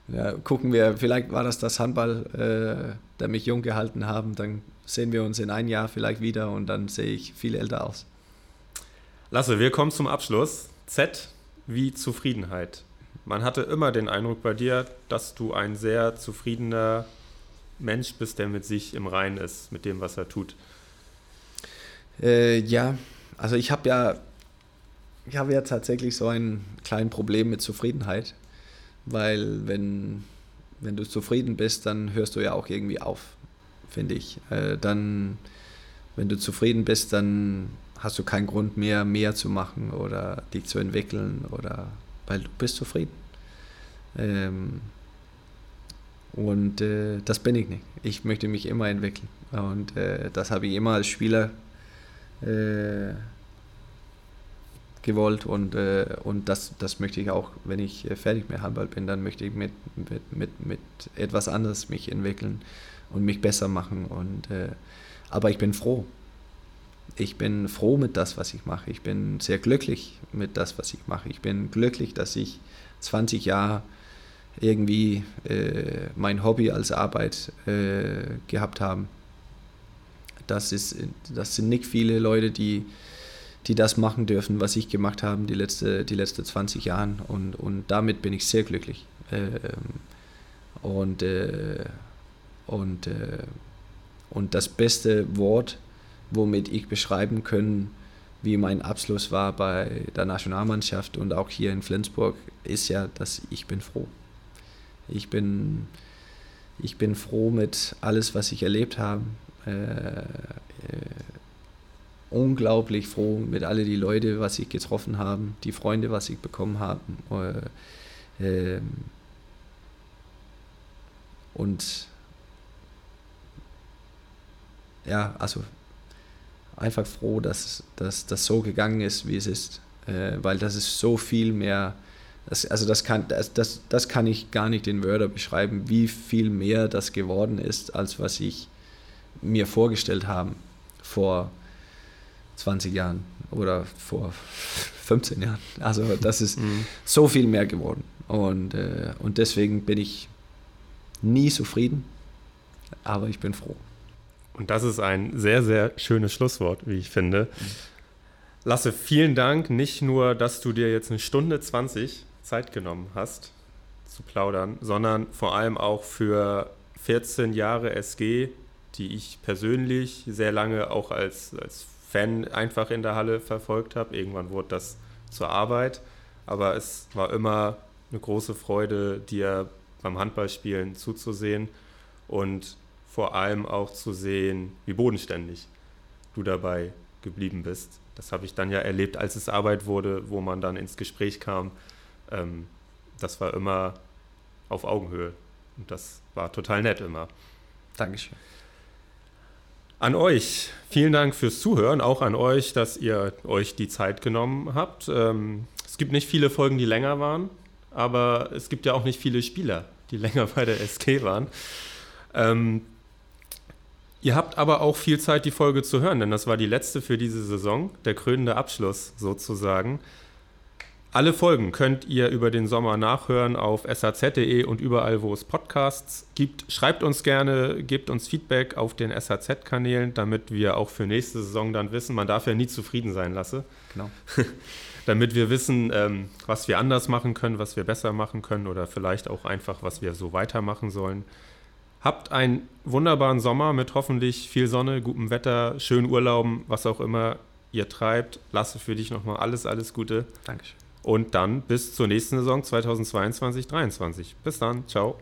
ja, gucken wir, vielleicht war das das Handball, äh, der mich jung gehalten haben. Dann sehen wir uns in ein Jahr vielleicht wieder und dann sehe ich viel älter aus. Lasse, wir kommen zum Abschluss. Z wie Zufriedenheit. Man hatte immer den Eindruck bei dir, dass du ein sehr zufriedener Mensch bist, der mit sich im Reinen ist, mit dem, was er tut. Äh, ja, also ich habe ja, ich habe ja tatsächlich so ein kleines Problem mit Zufriedenheit, weil wenn, wenn du zufrieden bist, dann hörst du ja auch irgendwie auf, finde ich. Äh, dann, wenn du zufrieden bist, dann hast du keinen Grund mehr, mehr zu machen oder dich zu entwickeln oder weil du bist zufrieden. Ähm, Und äh, das bin ich nicht. Ich möchte mich immer entwickeln. Und äh, das habe ich immer als Spieler äh, gewollt und, äh, und das, das möchte ich auch, wenn ich äh, fertig mit Handball bin, dann möchte ich mit, mit, mit, mit etwas anderes mich entwickeln und mich besser machen. Und, äh, aber ich bin froh. Ich bin froh mit das, was ich mache. Ich bin sehr glücklich mit das, was ich mache. Ich bin glücklich, dass ich 20 Jahre irgendwie äh, mein Hobby als Arbeit äh, gehabt habe. Das, ist, das sind nicht viele Leute, die, die das machen dürfen, was ich gemacht habe die letzten die letzte 20 Jahre. Und, und damit bin ich sehr glücklich. Ähm, und, äh, und, äh, und das beste Wort, womit ich beschreiben kann, wie mein Abschluss war bei der Nationalmannschaft und auch hier in Flensburg, ist ja, dass ich bin froh. Ich bin, ich bin froh mit alles, was ich erlebt habe. Äh, äh, unglaublich froh mit all die Leute, was ich getroffen habe, die Freunde, was ich bekommen habe. Äh, ähm, und ja, also einfach froh, dass, dass das so gegangen ist, wie es ist, äh, weil das ist so viel mehr. Das, also das kann, das, das, das kann ich gar nicht in Wörter beschreiben, wie viel mehr das geworden ist, als was ich mir vorgestellt habe vor 20 Jahren oder vor 15 Jahren. Also das ist mhm. so viel mehr geworden. Und, äh, und deswegen bin ich nie zufrieden, aber ich bin froh. Und das ist ein sehr, sehr schönes Schlusswort, wie ich finde. Mhm. Lasse, vielen Dank. Nicht nur, dass du dir jetzt eine Stunde 20 Zeit genommen hast zu plaudern, sondern vor allem auch für 14 Jahre SG, die ich persönlich sehr lange auch als, als Fan einfach in der Halle verfolgt habe. Irgendwann wurde das zur Arbeit, aber es war immer eine große Freude, dir beim Handballspielen zuzusehen und vor allem auch zu sehen, wie bodenständig du dabei geblieben bist. Das habe ich dann ja erlebt, als es Arbeit wurde, wo man dann ins Gespräch kam. Ähm, das war immer auf Augenhöhe und das war total nett immer. Dankeschön. An euch, vielen Dank fürs Zuhören, auch an euch, dass ihr euch die Zeit genommen habt. Ähm, es gibt nicht viele Folgen, die länger waren, aber es gibt ja auch nicht viele Spieler, die länger bei der SK waren. Ähm, ihr habt aber auch viel Zeit, die Folge zu hören, denn das war die letzte für diese Saison, der krönende Abschluss sozusagen. Alle Folgen könnt ihr über den Sommer nachhören auf saz.de und überall, wo es Podcasts gibt. Schreibt uns gerne, gebt uns Feedback auf den SAZ-Kanälen, damit wir auch für nächste Saison dann wissen, man darf ja nie zufrieden sein lassen. Genau. damit wir wissen, ähm, was wir anders machen können, was wir besser machen können oder vielleicht auch einfach, was wir so weitermachen sollen. Habt einen wunderbaren Sommer mit hoffentlich viel Sonne, gutem Wetter, schönen Urlauben, was auch immer ihr treibt. Lasse für dich nochmal alles, alles Gute. Dankeschön. Und dann bis zur nächsten Saison 2022, 2023. Bis dann, ciao.